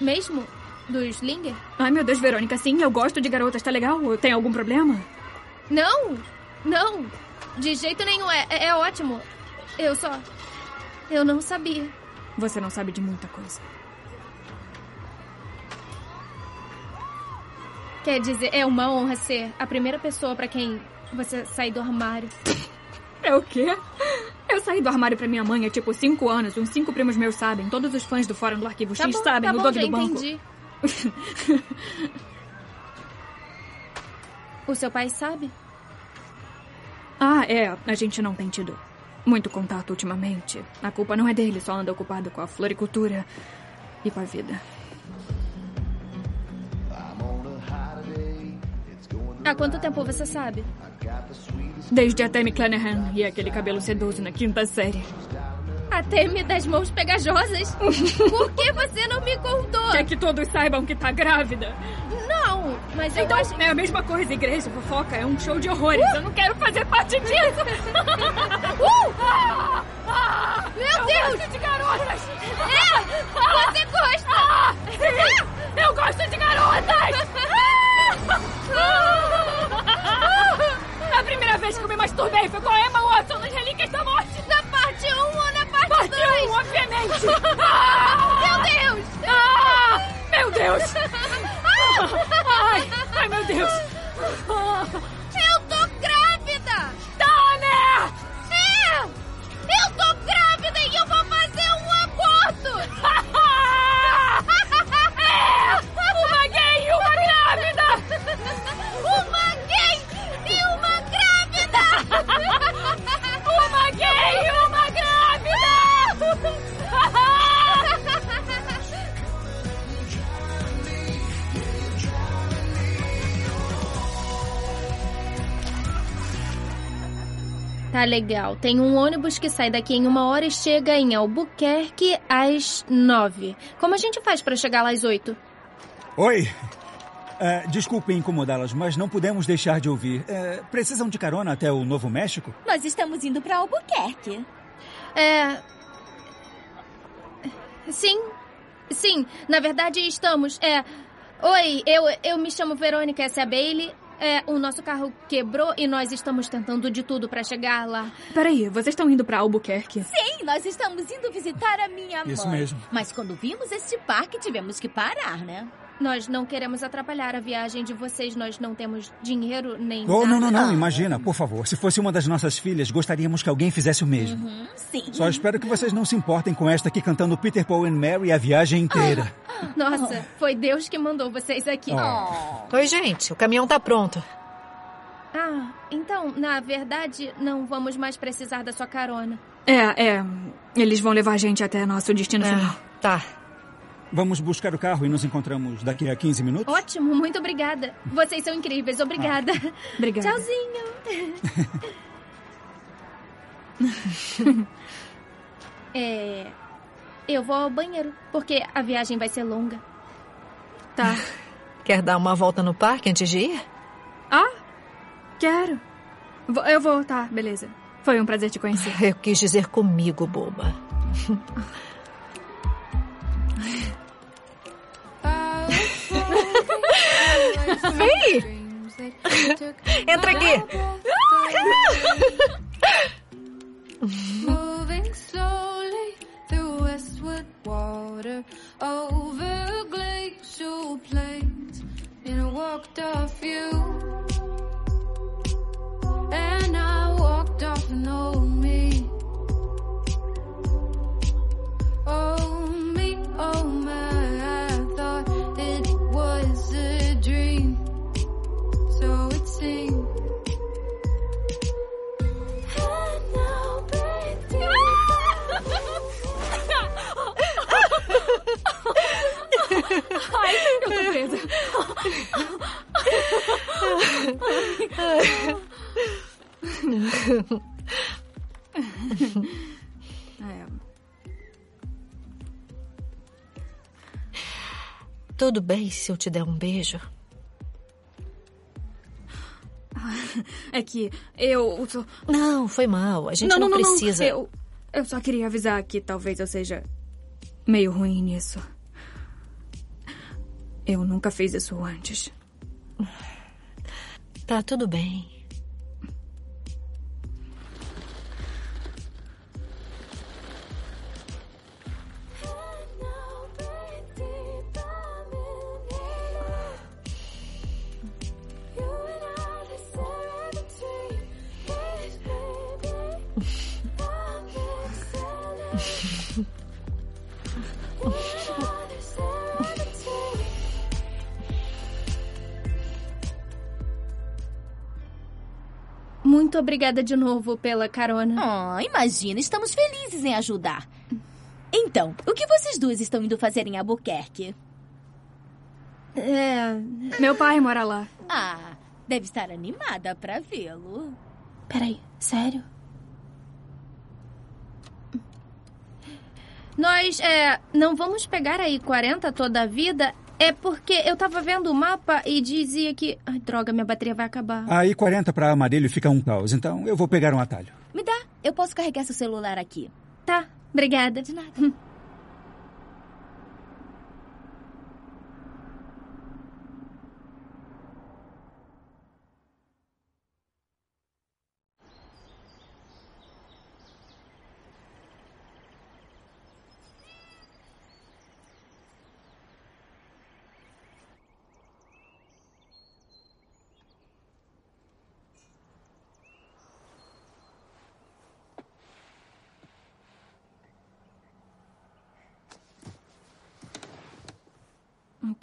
mesmo do Slinger? Ai, meu Deus, Verônica, sim, eu gosto de garotas, tá legal? Tem algum problema? Não, não, de jeito nenhum. É, é ótimo. Eu só. Eu não sabia. Você não sabe de muita coisa. Quer dizer, é uma honra ser a primeira pessoa pra quem você sair do armário. É o quê? Eu saí do armário pra minha mãe há tipo cinco anos. Uns cinco primos meus sabem. Todos os fãs do Fórum do Arquivo Tá X bom, sabem. tá o bom, do banco. entendi. O seu pai sabe? Ah, é. A gente não tem tido muito contato ultimamente. A culpa não é dele, só anda ocupado com a floricultura e com a vida. Há quanto tempo você sabe? Desde a Tammy Clanahan e aquele cabelo sedoso na quinta série. A Temi das mãos pegajosas? Por que você não me contou? Quer que todos saibam que tá grávida? Não, mas eu então, acho... é a mesma coisa. Igreja, fofoca, é um show de horrores. Eu não quero fazer parte disso. Uh! Meu eu Deus! gosto de garotas! É! Você gosta! Ah! Eu gosto de garotas! A primeira vez que eu me masturbei foi com a Emma Watson nas Relíquias da Morte! Parte 2? Parte 1, obviamente! Ah! Meu Deus! Ah! Meu Deus! Ai, ai, meu Deus! Tá legal. Tem um ônibus que sai daqui em uma hora e chega em Albuquerque às nove. Como a gente faz pra chegar lá às oito? Oi. É, desculpem incomodá-las, mas não podemos deixar de ouvir. É, precisam de carona até o Novo México? Nós estamos indo pra Albuquerque. É. Sim. Sim, na verdade estamos. É. Oi, eu, eu me chamo Verônica, essa é a Bailey. É, o nosso carro quebrou e nós estamos tentando de tudo pra chegar lá. Peraí, vocês estão indo pra Albuquerque? Sim, nós estamos indo visitar a minha mãe. Isso mesmo. Mas quando vimos este parque, tivemos que parar, né? Nós não queremos atrapalhar a viagem de vocês. Nós não temos dinheiro nem. Oh, não, não, nada. não. Imagina, por favor. Se fosse uma das nossas filhas, gostaríamos que alguém fizesse o mesmo. Uhum, sim. Só espero que vocês não se importem com esta aqui cantando Peter, Paul and Mary a viagem inteira. Nossa, foi Deus que mandou vocês aqui. Oi, gente. O caminhão tá pronto. Ah, então, na verdade, não vamos mais precisar da sua carona. É, é. Eles vão levar a gente até nosso destino É, final. Tá. Vamos buscar o carro e nos encontramos daqui a 15 minutos? Ótimo, muito obrigada. Vocês são incríveis, obrigada. Obrigada. Tchauzinho. é. Eu vou ao banheiro, porque a viagem vai ser longa. Tá. Quer dar uma volta no parque antes de ir? Ah, quero. Vou- Eu vou, tá, beleza. Foi um prazer te conhecer. Eu quis dizer comigo, boba. Vem! Entra aqui! Moving slowly through westward water, over glacial plains, and I walked off you. And I walked off an Ai, eu tô presa. É. Tudo bem se eu te der um beijo? É que eu sou... Não, foi mal. A gente não, precisa. Eu, eu só queria avisar que talvez eu seja meio ruim nisso. Eu nunca fiz isso antes. Tá tudo bem. Muito obrigada de novo pela carona. Oh, imagina, estamos felizes em ajudar. Então, o que vocês duas estão indo fazer em Albuquerque? É. Meu pai mora lá. Ah, deve estar animada pra vê-lo. Peraí, sério? Nós, é, não vamos pegar aí 40 toda a vida. É porque eu tava vendo o mapa e dizia que. Ai, droga, minha bateria vai acabar. Aí 40 para Amarilho fica um caos, então eu vou pegar um atalho. Me dá, eu posso carregar seu celular aqui. Tá, obrigada. De nada.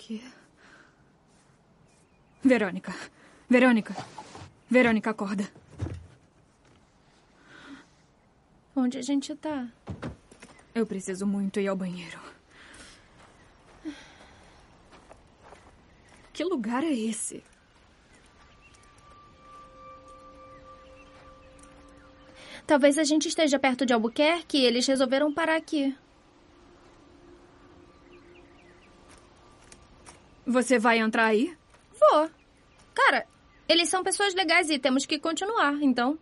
O quê? Verônica. Verônica. Verônica, acorda. Onde a gente tá? Eu preciso muito ir ao banheiro. Que lugar é esse? Talvez a gente esteja perto de Albuquerque e eles resolveram parar aqui. Você vai entrar aí? Vou. Cara, eles são pessoas legais e temos que continuar, então.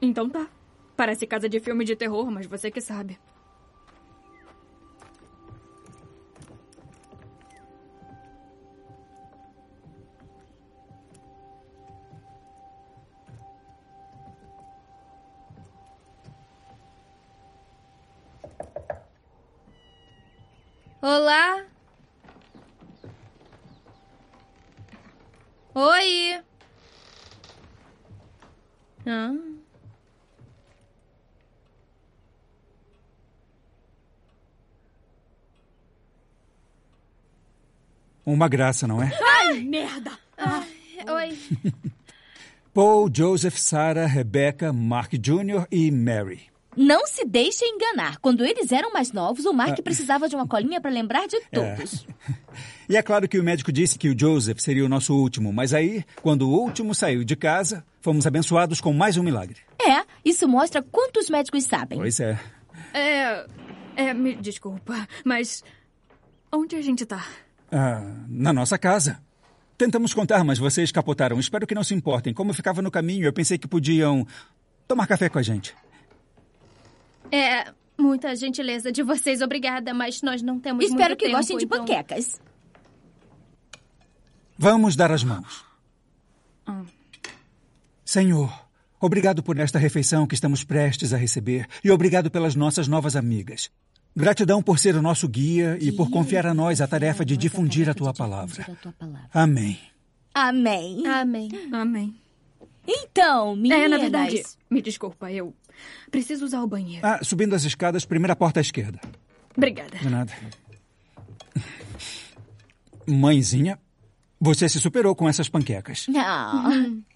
Então tá. Parece casa de filme de terror, mas você que sabe. Olá! Oi! Ah. Uma graça, não é? Ai, merda! Ah, oi. Paul, Joseph, Sarah, Rebecca, Mark Jr. e Mary. Não se deixe enganar. Quando eles eram mais novos, o Mark precisava de uma colinha para lembrar de todos. E é claro que o médico disse que o Joseph seria o nosso último, mas aí, quando o último saiu de casa, fomos abençoados com mais um milagre. É, isso mostra quantos médicos sabem. Pois é. É. É, me desculpa, mas. Onde a gente tá? Ah, na nossa casa. Tentamos contar, mas vocês capotaram. Espero que não se importem. Como eu ficava no caminho, eu pensei que podiam tomar café com a gente. É, muita gentileza de vocês, obrigada, mas nós não temos Espero muito que tempo, gostem de então- panquecas. Vamos dar as mãos. Ah. Senhor, obrigado por esta refeição que estamos prestes a receber e obrigado pelas nossas novas amigas. Gratidão por ser o nosso guia e por confiar a nós a tarefa de difundir a tua palavra. Amém. Amém. Amém. Amém. Então, meninas... É, na verdade, me desculpa, eu preciso usar o banheiro. Ah, subindo as escadas, primeira porta à esquerda. Obrigada. De nada. Mãezinha, você se superou com essas panquecas. Não.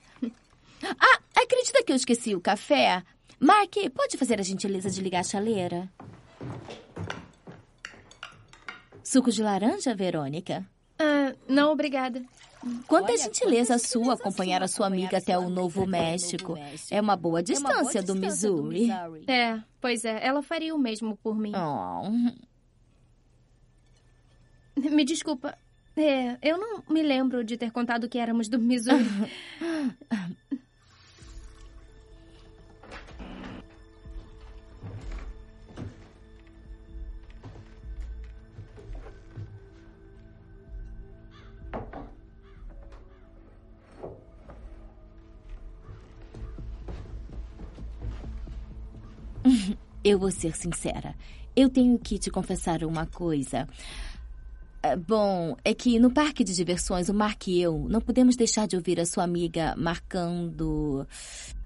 Ah, acredita que eu esqueci o café? Mark, pode fazer a gentileza de ligar a chaleira? Suco de laranja, Verônica? Ah, não, obrigada. Quanta gentileza sua acompanhar a sua amiga até o Novo México. É uma boa distância do Missouri. É, pois é, ela faria o mesmo por mim. Oh. Me desculpa. É, eu não me lembro de ter contado que éramos do Missouri. Eu vou ser sincera. Eu tenho que te confessar uma coisa. Ah, Bom, é que no parque de diversões, o Mark e eu não podemos deixar de ouvir a sua amiga marcando.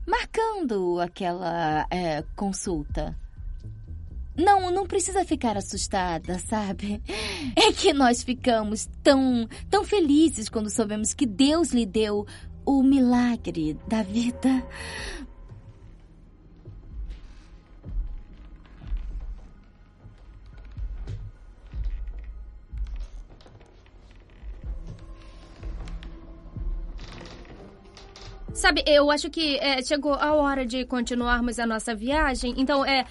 marcando aquela é, consulta. Não, não precisa ficar assustada, sabe? É que nós ficamos tão, tão felizes quando soubemos que Deus lhe deu o milagre da vida. Sabe, eu acho que é, chegou a hora de continuarmos a nossa viagem. Então, é.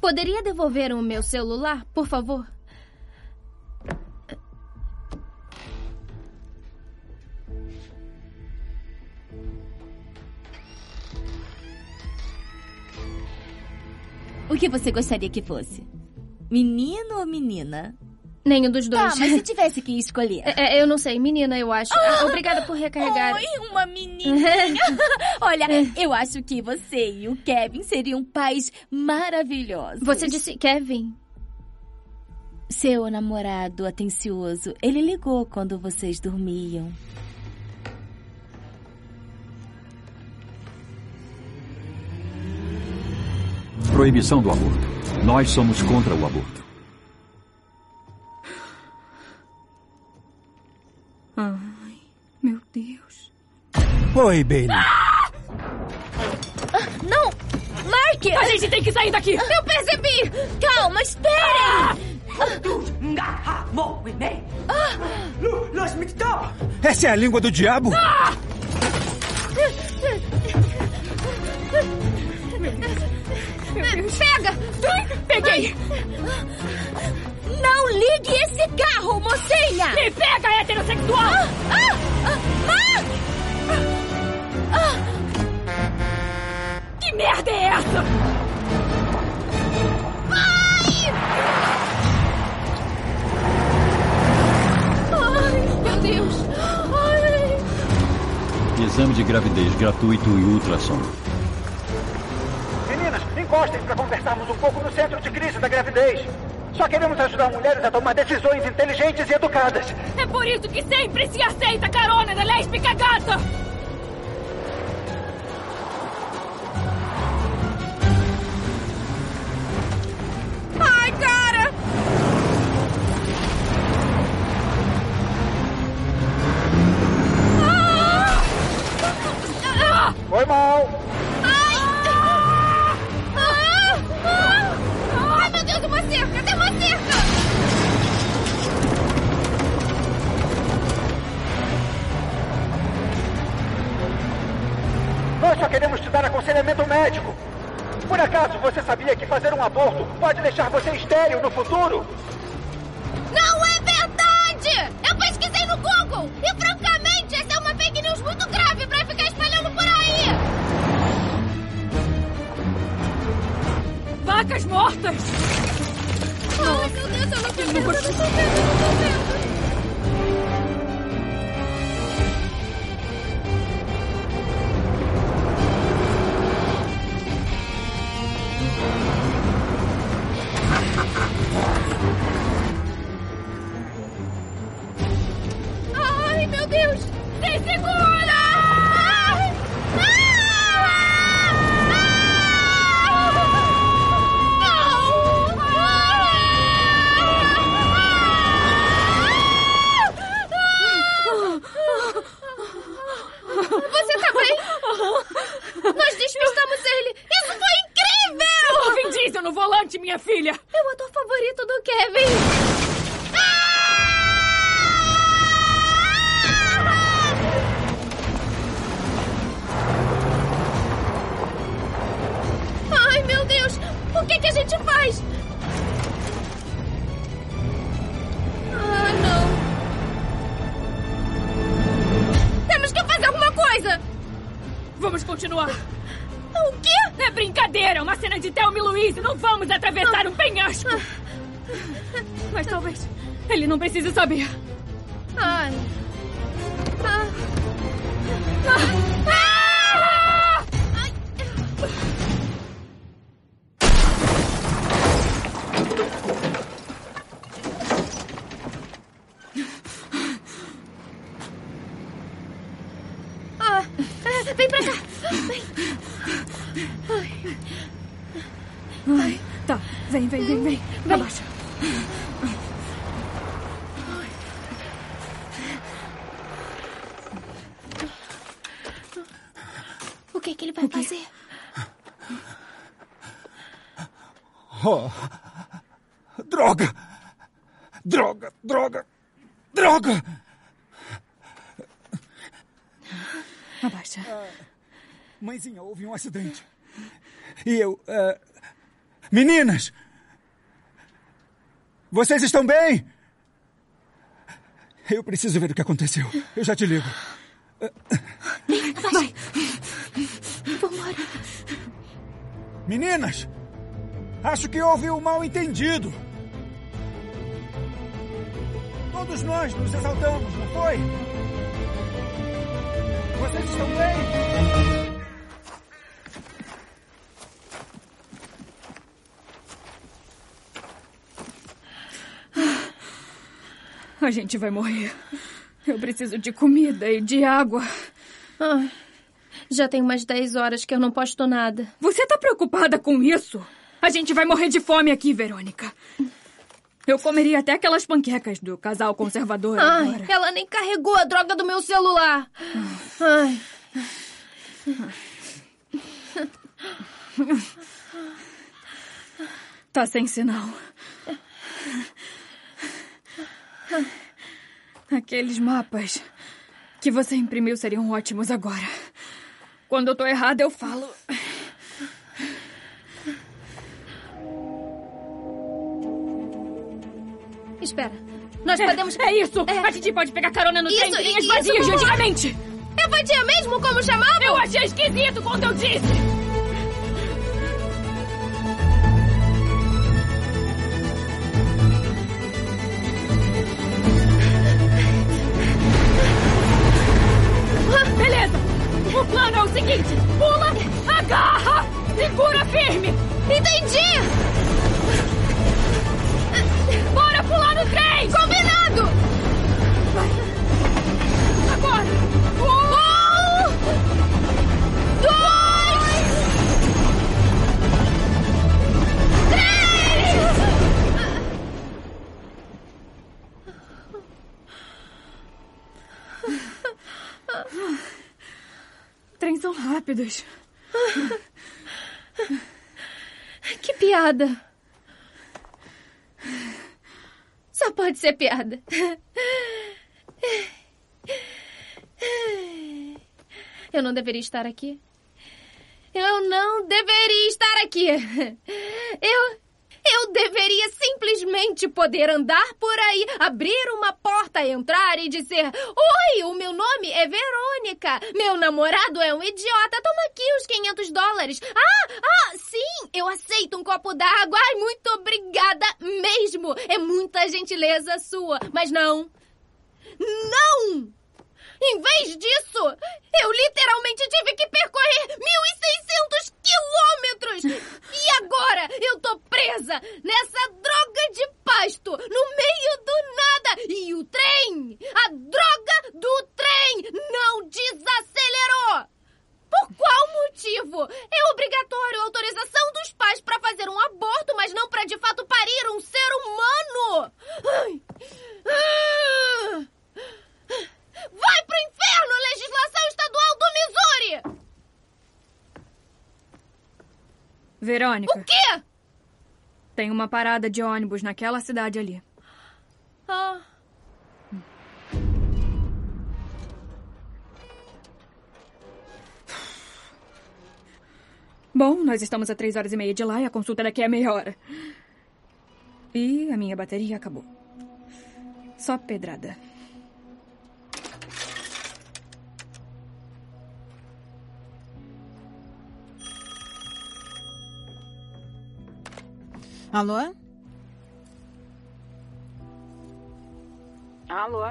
Poderia devolver o meu celular, por favor? O que você gostaria que fosse? Menino ou menina? Nenhum dos dois. Tá, mas se tivesse que escolher. É, é, eu não sei, menina, eu acho. Ah, Obrigada por recarregar. Oi, uma menininha. Olha, eu acho que você e o Kevin seriam pais maravilhosos. Você disse Kevin? Seu namorado atencioso, ele ligou quando vocês dormiam. Proibição do aborto. Nós somos contra o aborto. Ai, meu Deus. Oi, Bailey. Não! Mark! A gente tem que sair daqui! Eu percebi! Calma, esperem! Essa é a língua do diabo? Pega! Peguei! Não ligue esse carro, mocinha! Me pega, heterossexual! Ah! Ah! Ah! Que merda é essa? Ai, meu Deus! Ai. Exame de gravidez gratuito e ultrassom. Meninas, encostem para conversarmos um pouco no centro de crise da gravidez. Só queremos ajudar mulheres a tomar decisões inteligentes e educadas. É por isso que sempre se aceita carona da lésbica gata! Ai, cara! Ah! Foi mal. Médico. Por acaso você sabia que fazer um aborto pode deixar você estéril no futuro? Não é verdade! Eu pesquisei no Google e, francamente, essa é uma fake news muito grave pra ficar espalhando por aí! Vacas mortas! Ai, meu Deus, eu não tô vendo, eu tô vendo, eu tô vendo! Meninas! Vocês estão bem? Eu preciso ver o que aconteceu. Eu já te ligo. Vai. Vambora. Meninas! Acho que houve um mal entendido. Todos nós nos exaltamos, não foi? Vocês estão bem? A gente vai morrer. Eu preciso de comida e de água. Ai, já tem umas 10 horas que eu não posto nada. Você tá preocupada com isso? A gente vai morrer de fome aqui, Verônica. Eu comeria até aquelas panquecas do casal conservador Ai, agora. ela nem carregou a droga do meu celular. Ai. Tá sem sinal. Aqueles mapas que você imprimiu seriam ótimos agora. Quando eu tô errada, eu falo. Espera. Nós É, podemos. É isso! A gente pode pegar carona no Isso, trem em linhas vazias de antigamente! É vadia mesmo como chamavam? Eu achei esquisito quando eu disse! explodir! Bora pular no trem! Combinado! Agora! Um! Dois! Três! Trens são rápidos. Que piada. Só pode ser piada. Eu não deveria estar aqui. Eu não deveria estar aqui. Eu. Eu deveria simplesmente poder andar por aí, abrir uma porta, entrar e dizer: Oi, o meu nome é Verônica. Meu namorado é um idiota. Toma aqui os 500 dólares. Ah, ah, sim, eu aceito um copo d'água. Ai, muito obrigada mesmo. É muita gentileza sua. Mas não. Não! Em vez disso, eu literalmente tive que percorrer 1.600 quilômetros! E agora eu tô presa nessa droga de pasto, no meio do nada! E o trem, a droga do trem, não desacelerou! Por qual motivo? É obrigatório a autorização dos pais para fazer um aborto, mas não para de fato parir um ser humano! Ai. Ah! Vai pro inferno, legislação estadual do Missouri! Verônica. O quê? Tem uma parada de ônibus naquela cidade ali. Ah. Bom, nós estamos a três horas e meia de lá e a consulta daqui é meia hora. E a minha bateria acabou. Só pedrada. Alô? Alô?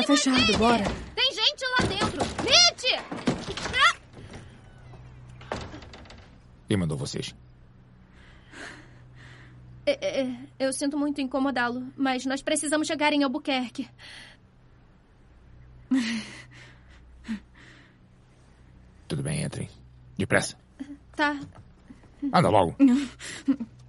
Tá fechado, bora. Tem gente lá dentro! Mitch! Ah! Quem mandou vocês? É, é, eu sinto muito incomodá-lo, mas nós precisamos chegar em Albuquerque. Tudo bem, entrem. Depressa. Tá. Anda logo.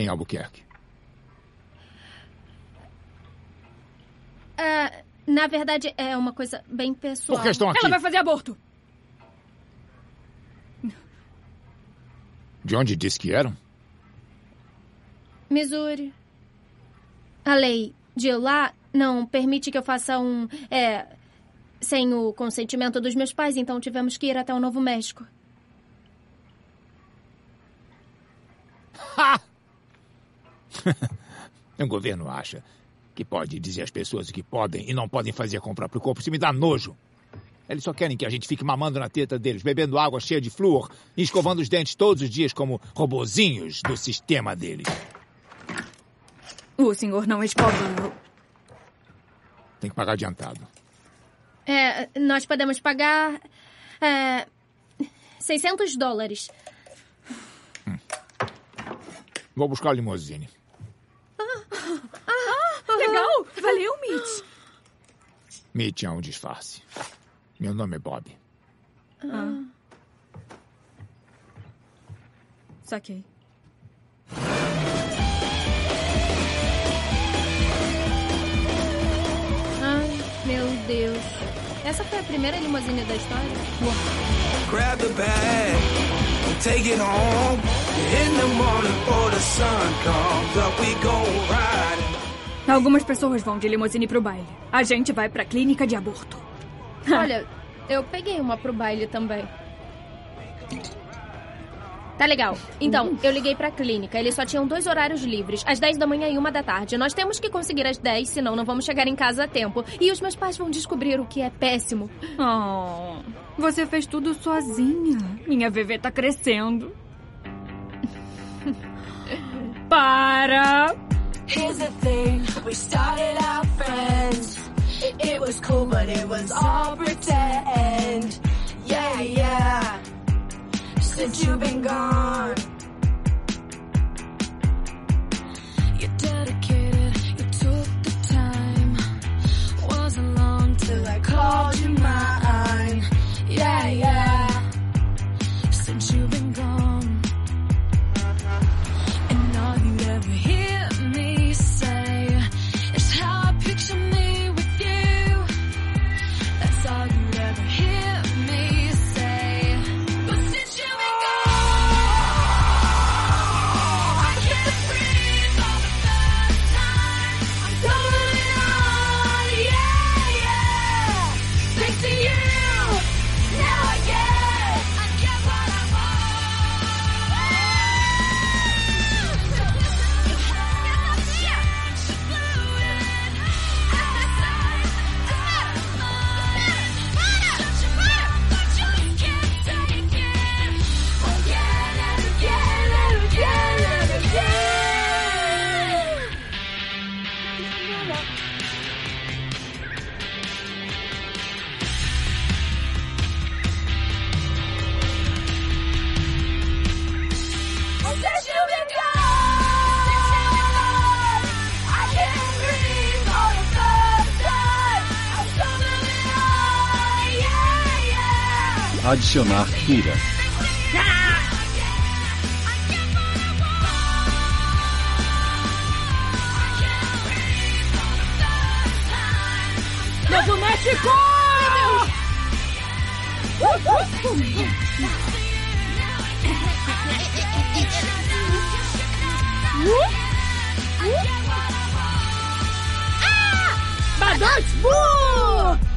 em Albuquerque? ah, na verdade, é uma coisa bem pessoal. Por que estão aqui? Ela vai fazer aborto. De onde disse que eram? Missouri. A lei de lá não permite que eu faça um. É. Sem o consentimento dos meus pais, então tivemos que ir até o Novo México. o governo acha que pode dizer às pessoas o que podem e não podem fazer com o próprio corpo. Isso me dá nojo. Eles só querem que a gente fique mamando na teta deles, bebendo água cheia de flúor e escovando os dentes todos os dias como robozinhos do sistema deles. O senhor não escova. Tem que pagar adiantado. É, nós podemos pagar. É, 600 dólares. Vou buscar a limusine. Ah, legal! Valeu, Mitch. Mitch é um disfarce. Meu nome é Bob. Ah. Saquei. Ai, meu Deus. Essa foi a primeira limusine da história? Grab the bag and take it home. In the morning before the sun comes up, we go. Algumas pessoas vão de limusine pro baile. A gente vai pra clínica de aborto. Olha, eu peguei uma pro baile também. Tá legal. Então, eu liguei pra clínica. Eles só tinham dois horários livres, às 10 da manhã e uma da tarde. Nós temos que conseguir às 10, senão não vamos chegar em casa a tempo. E os meus pais vão descobrir o que é péssimo. Oh, você fez tudo sozinha. Minha VV tá crescendo. Para! Here's the thing, we started out friends. It was cool, but it was all pretend. Yeah, yeah. Since you've been gone. You're dedicated, you took the time. Wasn't long till I called you mine. Yeah, yeah. Adicionar Kira. Novo México! Badante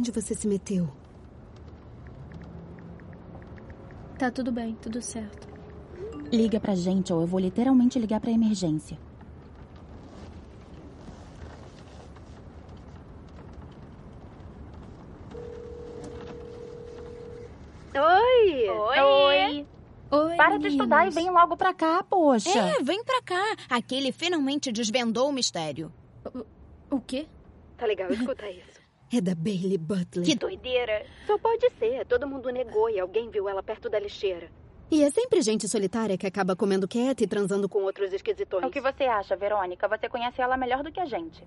Onde você se meteu? Tá tudo bem, tudo certo. Liga pra gente ou eu vou literalmente ligar pra emergência. Oi! Oi! Oi, Para de estudar e vem logo pra cá, poxa. É, vem pra cá. Aquele finalmente desvendou o mistério. O quê? Tá legal, escuta isso. É da Bailey Butler. Que doideira. Só pode ser. Todo mundo negou e alguém viu ela perto da lixeira. E é sempre gente solitária que acaba comendo quieta e transando com outros esquisitões. O que você acha, Verônica? Você conhece ela melhor do que a gente.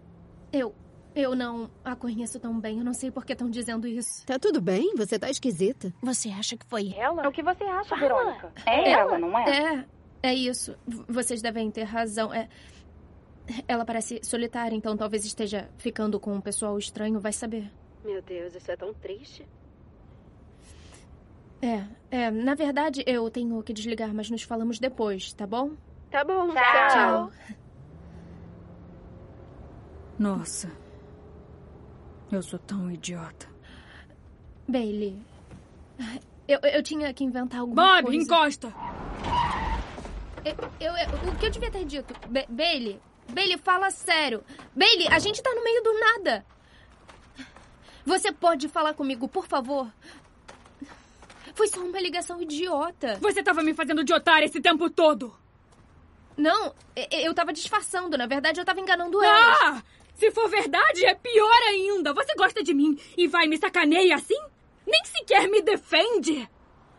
Eu. Eu não a conheço tão bem. Eu não sei por que estão dizendo isso. Tá tudo bem? Você tá esquisita. Você acha que foi ela? O que você acha, Fala. Verônica? É ela, não é? É, é isso. V- Vocês devem ter razão. É. Ela parece solitária, então talvez esteja ficando com um pessoal estranho, vai saber. Meu Deus, isso é tão triste. É, é, na verdade eu tenho que desligar, mas nos falamos depois, tá bom? Tá bom, Tchau. Nossa. Eu sou tão idiota. Bailey, eu, eu tinha que inventar alguma Bob, coisa. encosta! Eu, eu- eu- o que eu devia ter dito? Ba Bailey, Bailey, fala sério. Bailey, a gente tá no meio do nada. Você pode falar comigo, por favor? Foi só uma ligação idiota. Você tava me fazendo de otária esse tempo todo. Não, eu tava disfarçando. Na verdade, eu tava enganando elas. Ah! Se for verdade, é pior ainda. Você gosta de mim e vai me sacaneia assim? Nem sequer me defende.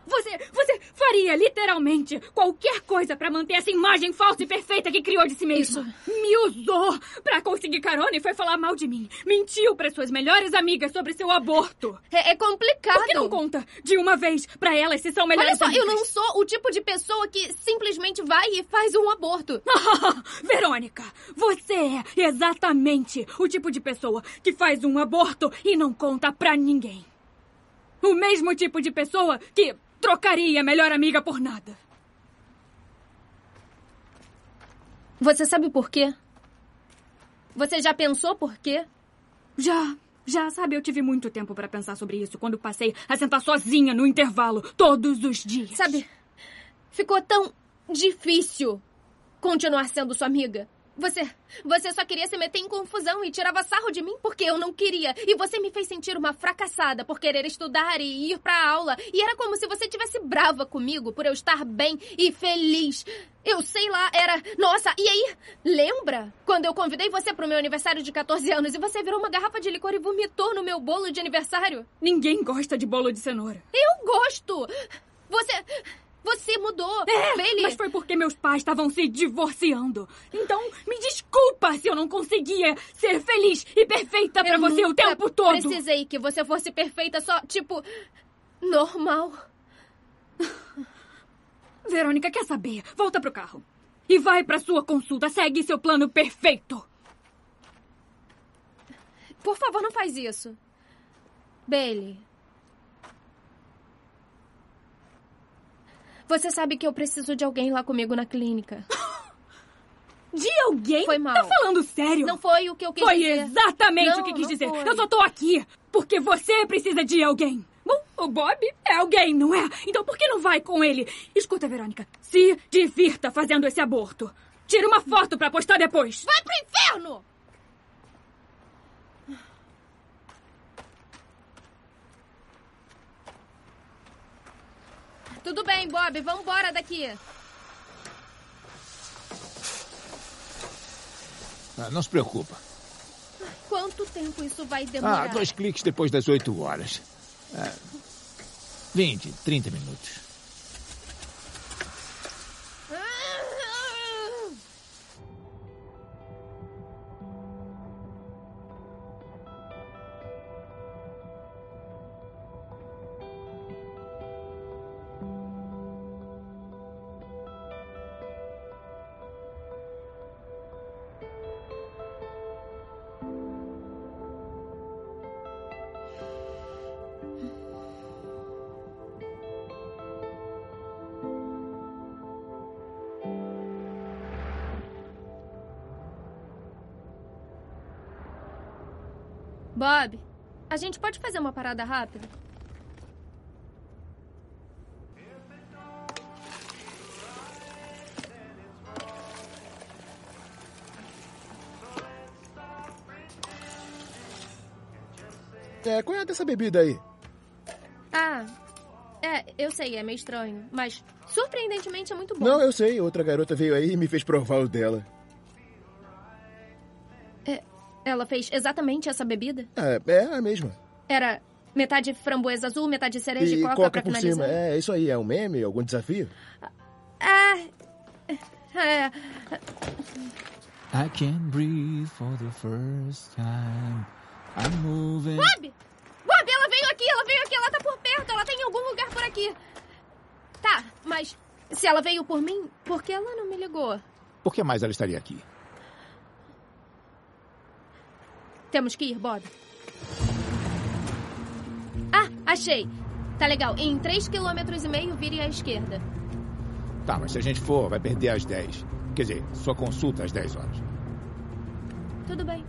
Você, você faria literalmente qualquer coisa pra manter essa imagem falsa e perfeita que criou de si mesmo. Me usou pra conseguir carona e foi falar mal de mim. Mentiu para suas melhores amigas sobre seu aborto. É, é complicado. Por que não conta de uma vez pra elas se são melhores Olha só, amigas? eu não sou o tipo de pessoa que simplesmente vai e faz um aborto. Verônica, você é exatamente o tipo de pessoa que faz um aborto e não conta pra ninguém. O mesmo tipo de pessoa que trocaria a melhor amiga por nada. Você sabe por quê? Você já pensou por quê? Já, já, sabe, eu tive muito tempo pra pensar sobre isso quando passei a sentar sozinha no intervalo todos os dias. Sabe, ficou tão difícil continuar sendo sua amiga. Você, você só queria se meter em confusão e tirava sarro de mim porque eu não queria. E você me fez sentir uma fracassada por querer estudar e ir pra aula. E era como se você tivesse brava comigo por eu estar bem e feliz. Eu sei lá, era. Nossa, e aí? Lembra? Quando eu convidei você pro meu aniversário de 14 anos e você virou uma garrafa de licor e vomitou no meu bolo de aniversário? Ninguém gosta de bolo de cenoura. Eu gosto! Você. Você mudou. É, Bailey. mas foi porque meus pais estavam se divorciando. Então, me desculpa se eu não conseguia ser feliz e perfeita pra Eu você o tempo todo. Precisei que você fosse perfeita, só, tipo, normal. Verônica, quer saber? Volta pro carro. E vai pra sua consulta. Segue seu plano perfeito. Por favor, não faz isso. Bailey. Você sabe que eu preciso de alguém lá comigo na clínica. De alguém? Foi mal. Tá falando sério? Não foi o que eu quis Foi dizer. exatamente Não, o que quis dizer. foi. Eu só tô aqui porque você precisa de alguém. Bom, o Bob é alguém, não é? Então por que não vai com ele? Escuta, Verônica, se divirta fazendo esse aborto. Tira uma foto pra postar depois. Vai pro inferno! Tudo bem, Bob, vamos embora daqui. Ah, não se preocupa. Quanto tempo isso vai Ah, demorar? dois cliques depois das 8 horas. Ah, 20, 30 minutos. A gente pode fazer uma parada rápida? É, qual é dessa bebida aí? Ah, é, eu sei, é meio estranho, mas surpreendentemente é muito bom. Não, eu sei. Outra garota veio aí e me fez provar o dela. Ela fez exatamente essa bebida? É, é a mesma. Era metade framboesa azul, metade cereja e, E coca, coca pra por finalizar? cima. É, isso aí. É um meme? Algum desafio? Ah, é, I can't breathe for the first time. I'm moving. Bob! Bob, ela veio aqui, ela veio aqui, ela tá por perto, ela tá em algum lugar por aqui. Tá, mas se ela veio por mim, por que ela não me ligou? Por que mais ela estaria aqui? Temos que ir, Bob. Ah, achei. Tá legal. Em 3 km e meio, vire à esquerda. Tá, mas se a gente for, vai perder às 10. Quer dizer, sua consulta às 10 horas. Tudo bem.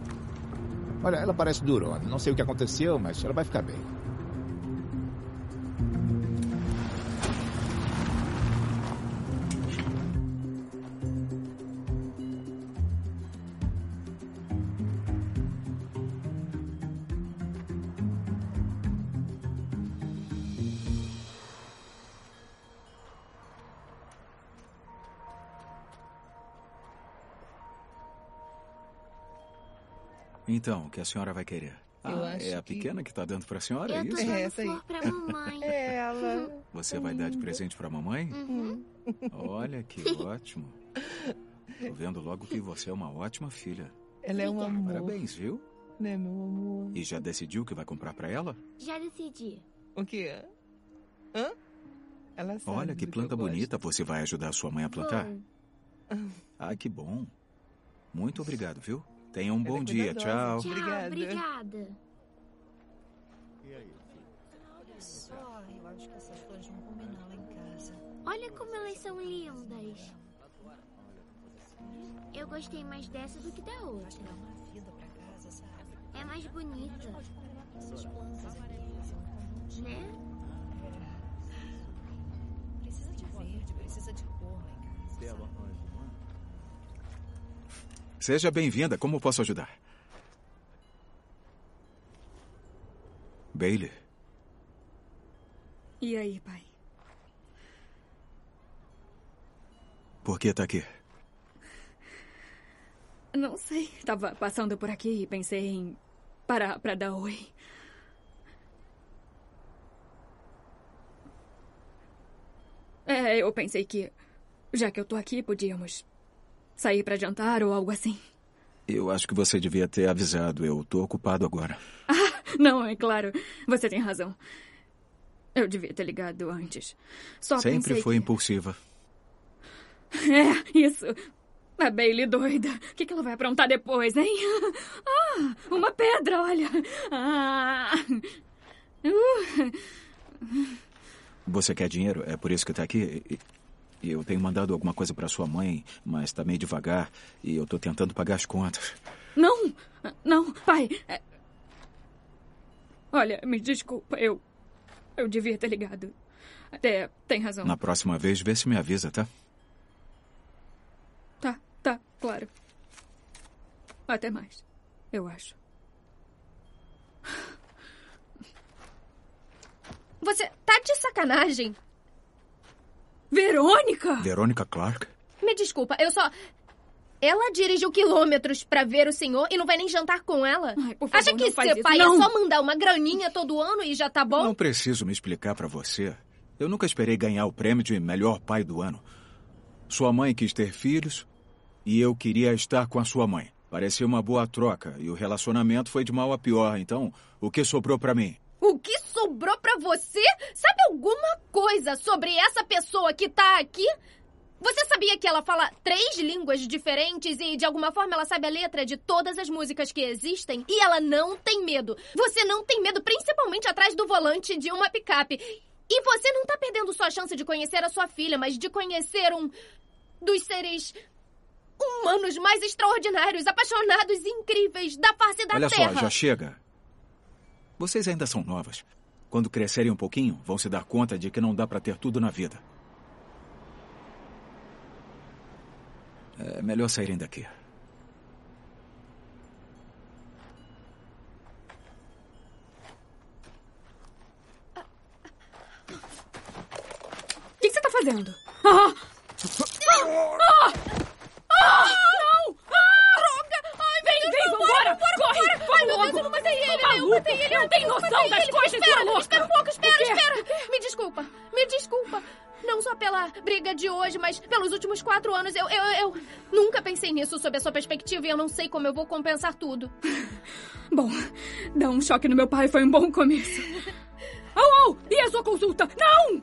Olha, ela parece durona. Não sei o que aconteceu, mas ela vai ficar bem. Então, o que a senhora vai querer? Ah, é a pequena que tá dando pra senhora, é Eu tô isso? dando flor pra mamãe. É ela. Você vai dar de presente pra mamãe? Uhum. Olha que ótimo. Tô vendo logo que você é uma ótima filha. Ela é um amor. Parabéns, viu? Né, meu amor? E já decidiu o que vai comprar pra ela? Já decidi. O quê? Hã? Ela sabe Olha que planta eu gosto. bonita. Você vai ajudar sua mãe a plantar? Vou. Ah, que bom. Muito obrigado, viu? Tenha um bom é dia. cuidadosa. Tchau. Tchau, Obrigada. obrigada. Olha só, eu acho que essas flores vão combinar lá em casa. Olha como elas são lindas. Eu gostei mais dessa do que da outra. É mais bonita, né? Precisa de verde, precisa de cor lá em casa. Seja bem-vinda. Como posso ajudar? Bailey, E aí, pai? por que tá aqui? Não sei. Tava passando por aqui e pensei em parar pra dar oi. É, eu pensei que, já que eu tô aqui, podíamos sair pra jantar ou algo assim. Eu acho que você devia ter avisado. Eu tô ocupado agora. Não, é claro. Você tem razão. Eu devia ter ligado antes. Só Sempre foi que... impulsiva. É, isso. A Bailey doida. O que, que ela vai aprontar depois, hein? Ah, uma pedra, olha. Ah. Uh. Você quer dinheiro? É por isso que tá aqui? E- Eu tenho mandado alguma coisa pra sua mãe, mas tá meio devagar e eu tô tentando pagar as contas. Não, não, pai. Olha, me desculpa, eu. Eu devia ter ligado. Até tem razão. Na próxima vez, vê se me avisa, tá? Tá, tá, claro. Até mais, eu acho. Você tá de sacanagem? Verônica! Verônica Clark? Me desculpa, eu só. Ela dirigiu quilômetros pra ver o senhor e não vai nem jantar com ela? por favor, Acha que não faz ser isso, pai não. é só mandar uma graninha todo ano e já tá bom? Não preciso me explicar pra você. Eu nunca esperei ganhar o prêmio de melhor pai do ano. Sua mãe quis ter filhos e eu queria estar com a sua mãe. Parecia uma boa troca e o relacionamento foi de mal a pior. Então, o que sobrou pra mim? O que sobrou pra você? Sabe alguma coisa sobre essa pessoa que tá aqui? Você sabia que ela fala três línguas diferentes e, de alguma forma, ela sabe a letra de todas as músicas que existem? E ela não tem medo. Você não tem medo, principalmente atrás do volante de uma picape. E você não tá perdendo sua chance de conhecer a sua filha, mas de conhecer um dos seres humanos mais extraordinários, apaixonados e incríveis da face da Olha Terra. só, já chega. Vocês ainda são novas. Quando crescerem um pouquinho, vão se dar conta de que não dá pra ter tudo na vida. É melhor saírem daqui. O que, que você tá fazendo? Ah! Ah! Ah! Não! Ah! Droga! Ai, Vem, meu Deus, vem, não, vambora! vai, Corre! vambora! Vamos Ai, meu Deus, eu não matei ele, eu maluca? matei ele, Não eu tem não noção matei das ele. coisas, espera, louca! Espera um pouco, espera, espera! Me desculpa, me desculpa. Não só pela briga de hoje, mas pelos últimos quatro anos, eu, eu, eu nunca pensei nisso sob a sua perspectiva e eu não sei como eu vou compensar tudo. Bom, dar um choque no meu pai foi um bom começo. Au, au! E a sua consulta? Não!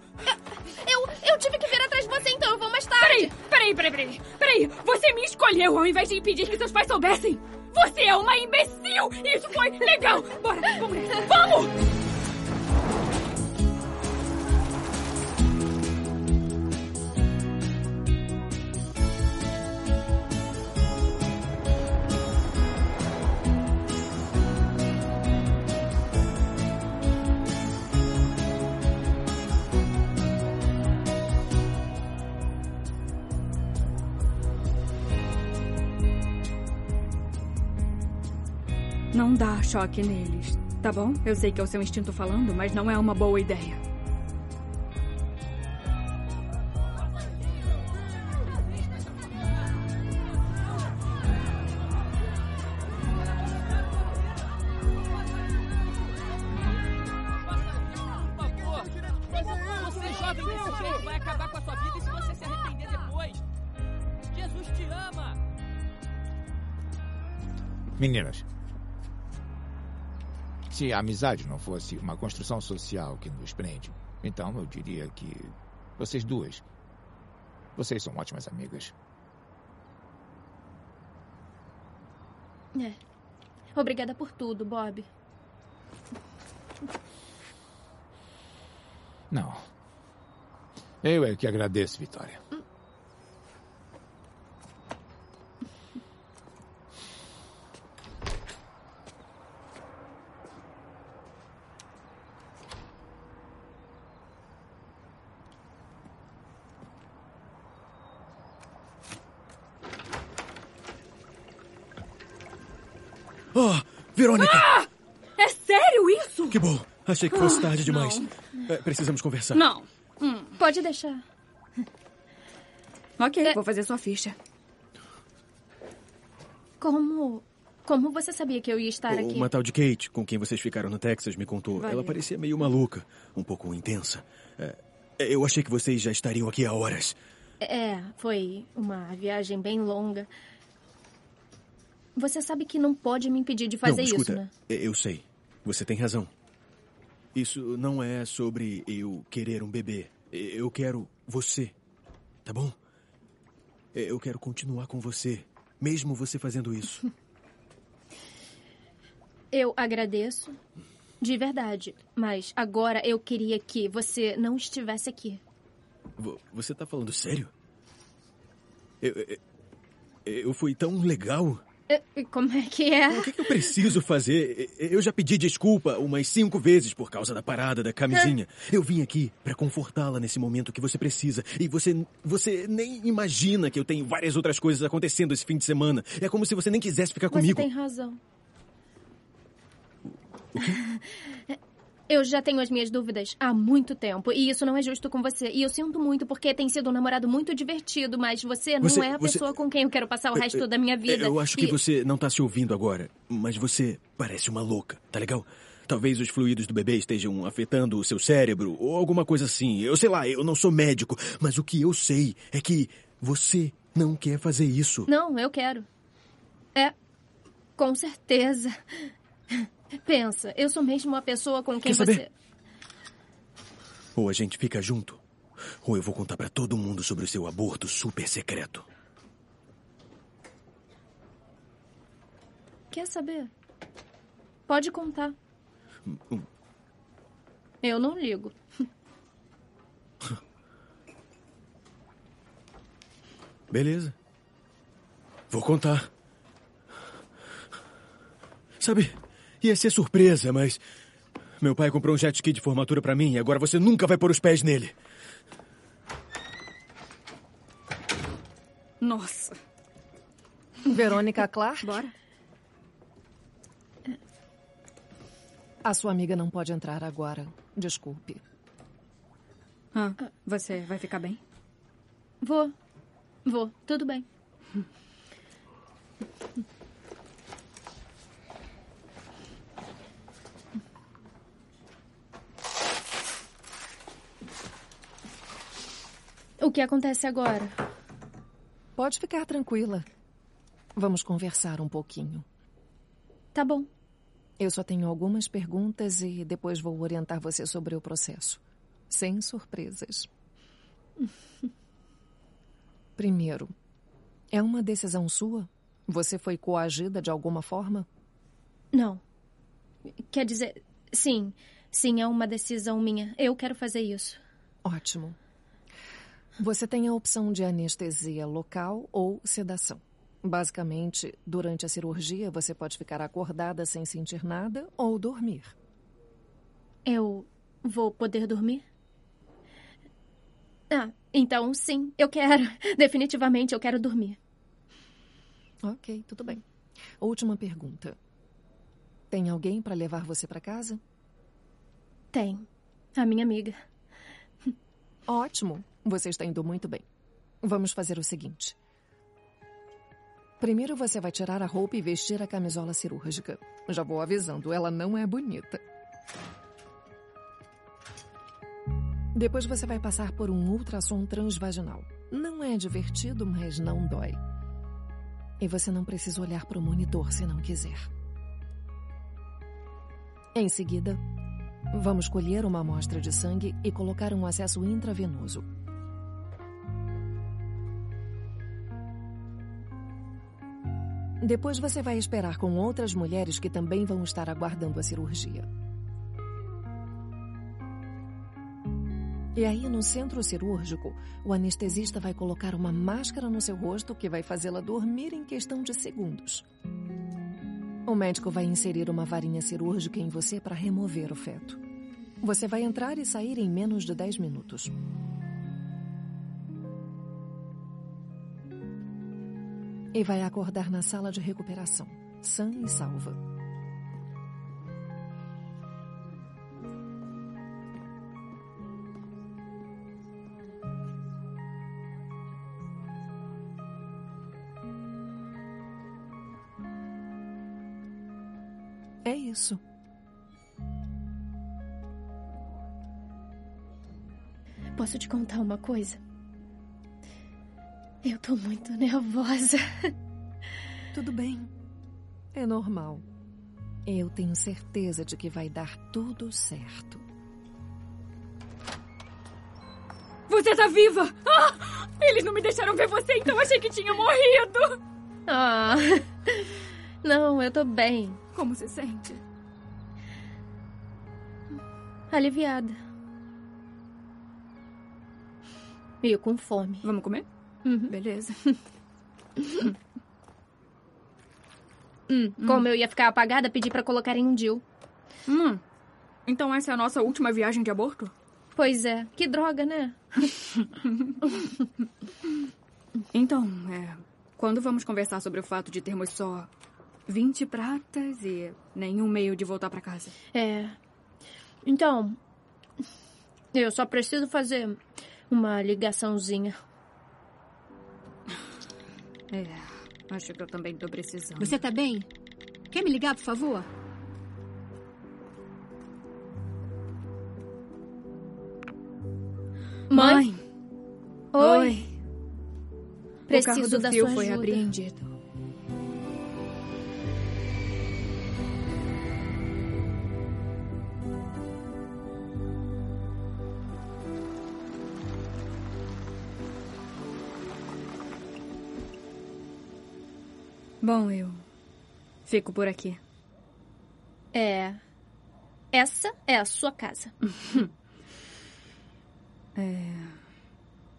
Eu, eu tive que vir atrás de você, então eu vou mais tarde. Peraí, peraí, peraí, peraí. Peraí, você me escolheu ao invés de impedir que seus pais soubessem. Você é uma imbecil! Isso foi legal! Bora, vamos. Vamos! não dar choque neles, tá bom? Eu sei que é o seu instinto falando, mas não é uma boa ideia. Meninas, se a amizade não fosse uma construção social que nos prende, então eu diria que vocês duas, vocês são ótimas amigas. É. Obrigada por tudo, Bob. Não. Eu é que agradeço, Vitória. Oh, Verônica! Ah! É sério isso? Que bom. Achei que fosse Ah, tarde demais. É, precisamos conversar. Não. Hum. Pode deixar. Ok, vou fazer sua ficha. Como. Como você sabia que eu ia estar aqui? Uma tal de Kate, com quem vocês ficaram no Texas, me contou. Valeu. Ela parecia meio maluca, um pouco intensa. É, eu achei que vocês já estariam aqui há horas. É, foi uma viagem bem longa. Você sabe que não pode me impedir de fazer não, escuta, isso, né? Eu sei. Você tem razão. Isso não é sobre eu querer um bebê. Eu quero você. Tá bom? Eu quero continuar com você, mesmo você fazendo isso. Eu agradeço. De verdade. Mas agora eu queria que você não estivesse aqui. Vo- Você tá falando sério? Eu, eu, eu fui tão legal. Eh, Como é que é? O que, que eu preciso fazer? Eu já pedi desculpa umas cinco vezes por causa da parada da camisinha. Eu vim aqui pra confortá-la nesse momento que você precisa. E você, você nem imagina que eu tenho várias outras coisas acontecendo esse fim de semana. É como se você nem quisesse ficar Você comigo. tem razão. Eu já tenho as minhas dúvidas há muito tempo e isso não é justo com você. E eu sinto muito porque tem sido um namorado muito divertido, mas você não Você- é a você- pessoa com quem eu quero passar o resto da minha vida. Eu acho que E- você não tá se ouvindo agora, mas você parece uma louca, tá legal? Talvez os fluidos do bebê estejam afetando o seu cérebro ou alguma coisa assim. Eu sei lá, eu não sou médico, mas o que eu sei é que você não quer fazer isso. Não, eu quero. É, com certeza. Pensa, eu sou mesmo a pessoa com quem Quer saber? você. Ou a gente fica junto, ou eu vou contar pra todo mundo sobre o seu aborto super secreto. Quer saber? Pode contar. Hum, Eu não ligo. Beleza. Vou contar. Sabe, ia ser surpresa, mas. Meu pai comprou um jet ski de formatura pra mim e agora você nunca vai pôr os pés nele. Nossa. Verônica Clark? Bora. A sua amiga não pode entrar agora. Desculpe. Ah, você vai ficar bem? Vou. Vou. Tudo bem. O que acontece agora? Pode ficar tranquila. Vamos conversar um pouquinho. Tá bom. Eu só tenho algumas perguntas e depois vou orientar você sobre o processo. Sem surpresas. Primeiro, é uma decisão sua? Você foi coagida de alguma forma? Não. Quer dizer, sim. Sim, é uma decisão minha. Eu quero fazer isso. Ótimo. Você tem a opção de anestesia local ou sedação. Basicamente, durante a cirurgia, você pode ficar acordada sem sentir nada ou dormir. Eu vou poder dormir? Ah, então sim, eu quero. Definitivamente eu quero dormir. Ok, tudo bem. Última pergunta. Tem alguém para levar você para casa? Tem. A minha amiga. Ótimo. Você está indo muito bem. Vamos fazer o seguinte. Primeiro você vai tirar a roupa e vestir a camisola cirúrgica. Já vou avisando, ela não é bonita. Depois você vai passar por um ultrassom transvaginal. Não é divertido, mas não dói. E você não precisa olhar para o monitor se não quiser. Em seguida, vamos colher uma amostra de sangue e colocar um acesso intravenoso. Depois você vai esperar com outras mulheres que também vão estar aguardando a cirurgia. E aí, no centro cirúrgico, o anestesista vai colocar uma máscara no seu rosto que vai fazê-la dormir em questão de segundos. O médico vai inserir uma varinha cirúrgica em você para remover o feto. Você vai entrar e sair em menos de 10 minutos. E vai acordar na sala de recuperação, sã e salva. É isso. Posso te contar uma coisa? Eu tô muito nervosa. Tudo bem. É normal. Eu tenho certeza de que vai dar tudo certo. Você tá viva! Ah! Eles não me deixaram ver você, então achei que tinha morrido! Ah. Não, eu tô bem. Como se sente? Aliviada. E com fome. Vamos comer? Uhum. Beleza. Hum, Como eu ia ficar apagada, pedi pra colocar em um DIL. Hum. Então essa é a nossa última viagem de aborto? Pois é. Que droga, né? Então, é. Quando vamos conversar sobre o fato de termos só 20 pratas e nenhum meio de voltar pra casa? É. Então, eu só preciso fazer uma ligaçãozinha. É. Acho que eu também tô precisando. Você tá bem? Quer me ligar, por favor? Mãe? Oi. Oi. Preciso o carro do da fio sua foi ajuda. apreendido. Bom, eu fico por aqui. É. Essa é a sua casa. É.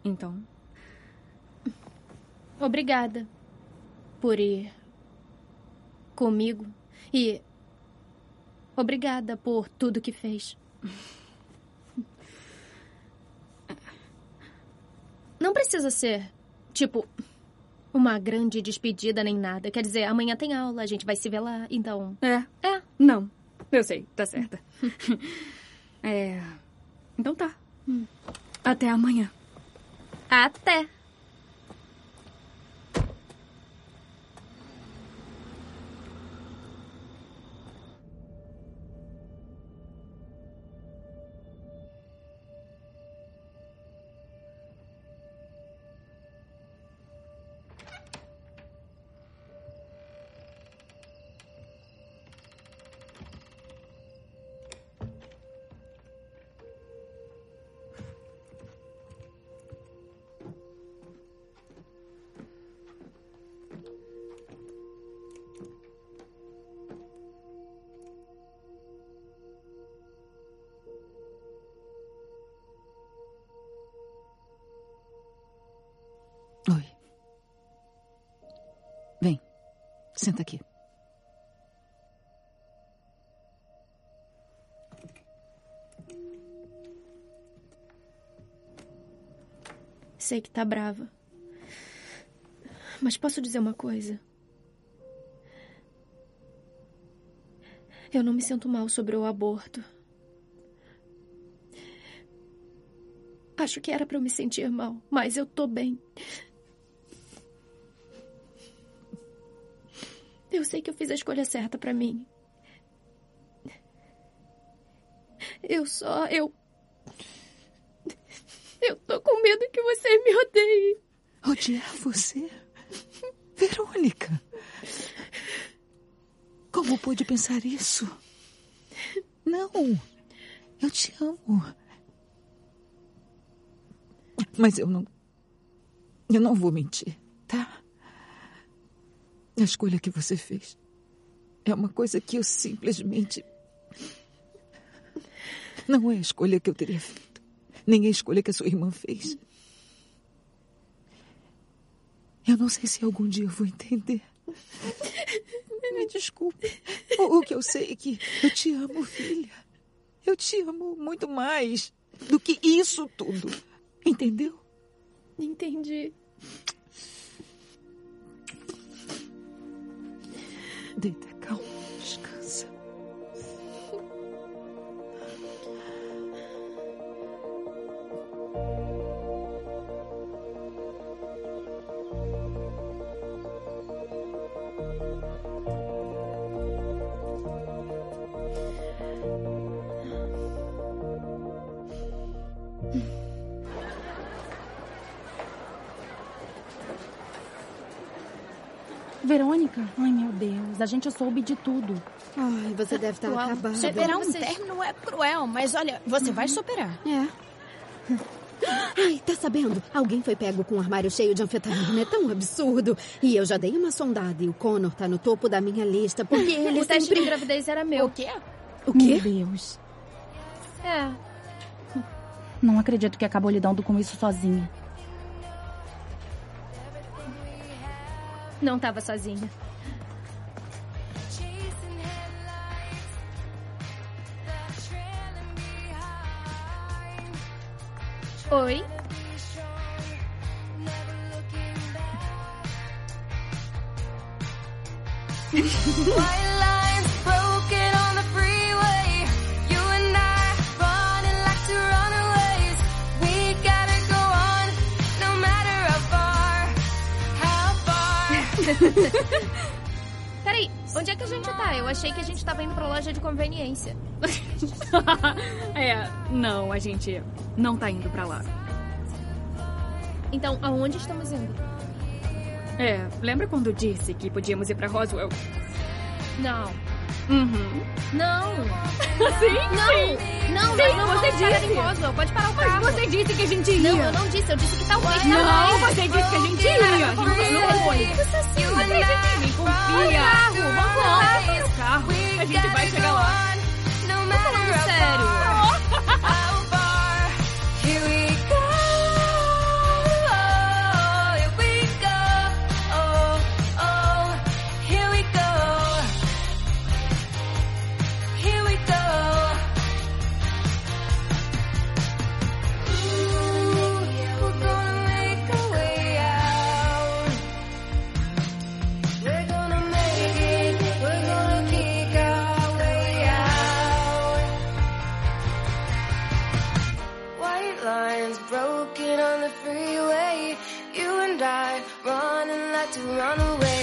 Então, Obrigada por ir comigo e obrigada por tudo que fez. Não precisa ser, tipo, uma grande despedida nem nada. Quer dizer, amanhã tem aula, a gente vai se ver lá, então. É? É. Não. Eu sei, tá certa. é. Então tá. Até amanhã. Até. Senta aqui. Sei que tá brava. Mas posso dizer uma coisa? Eu não me sinto mal sobre o aborto. Acho que era pra eu me sentir mal, mas eu tô bem. Eu sei que eu fiz a escolha certa pra mim. Eu só. Eu. medo que você me odeie. Odiar você? Verônica! Como pôde pensar isso? Não! Eu te amo. Mas eu não. Eu não vou mentir, tá? A escolha que você fez é uma coisa que eu simplesmente. Não é a escolha que eu teria feito. Nem a escolha que a sua irmã fez. Eu não sei se algum dia eu vou entender. Me desculpe. O, que eu sei é que eu te amo, filha. Eu te amo muito mais do que isso tudo. Entendeu? Entendi. Dite. Verônica? Ai, meu Deus, a gente soube de tudo. Ai, você deve estar Uau, acabada. Superar um término é cruel, mas olha, você vai superar. É. Ai, tá sabendo? Alguém foi pego com um armário cheio de anfetamina. É tão absurdo. E eu já dei uma sondada e o Connor tá no topo da minha lista porque ele o teste sempre... de gravidez era meu. O quê? O quê? Meu Deus. É. Não acredito que acabou lidando com isso sozinha. Não tava sozinha. Oi? Peraí, onde é que a gente tá? Eu achei que a gente tava indo pra loja de conveniência. é, não, a gente não tá indo pra lá. Então, aonde estamos indo? É, lembra quando disse que podíamos ir pra Roswell? Não. Uhum. Não. Sim, Não. sim. Não, Sim, não, não, você disse. em Roswell. Pode parar o Mas carro. você disse que a gente ia. Não, eu não disse. Eu disse que talvez Não, também. você disse que a gente ia. A gente não foi. Acredita em mim, confia. Vamos carro, vamos Não, carro. A gente vai chegar lá. Tô matter falando sério. to run away.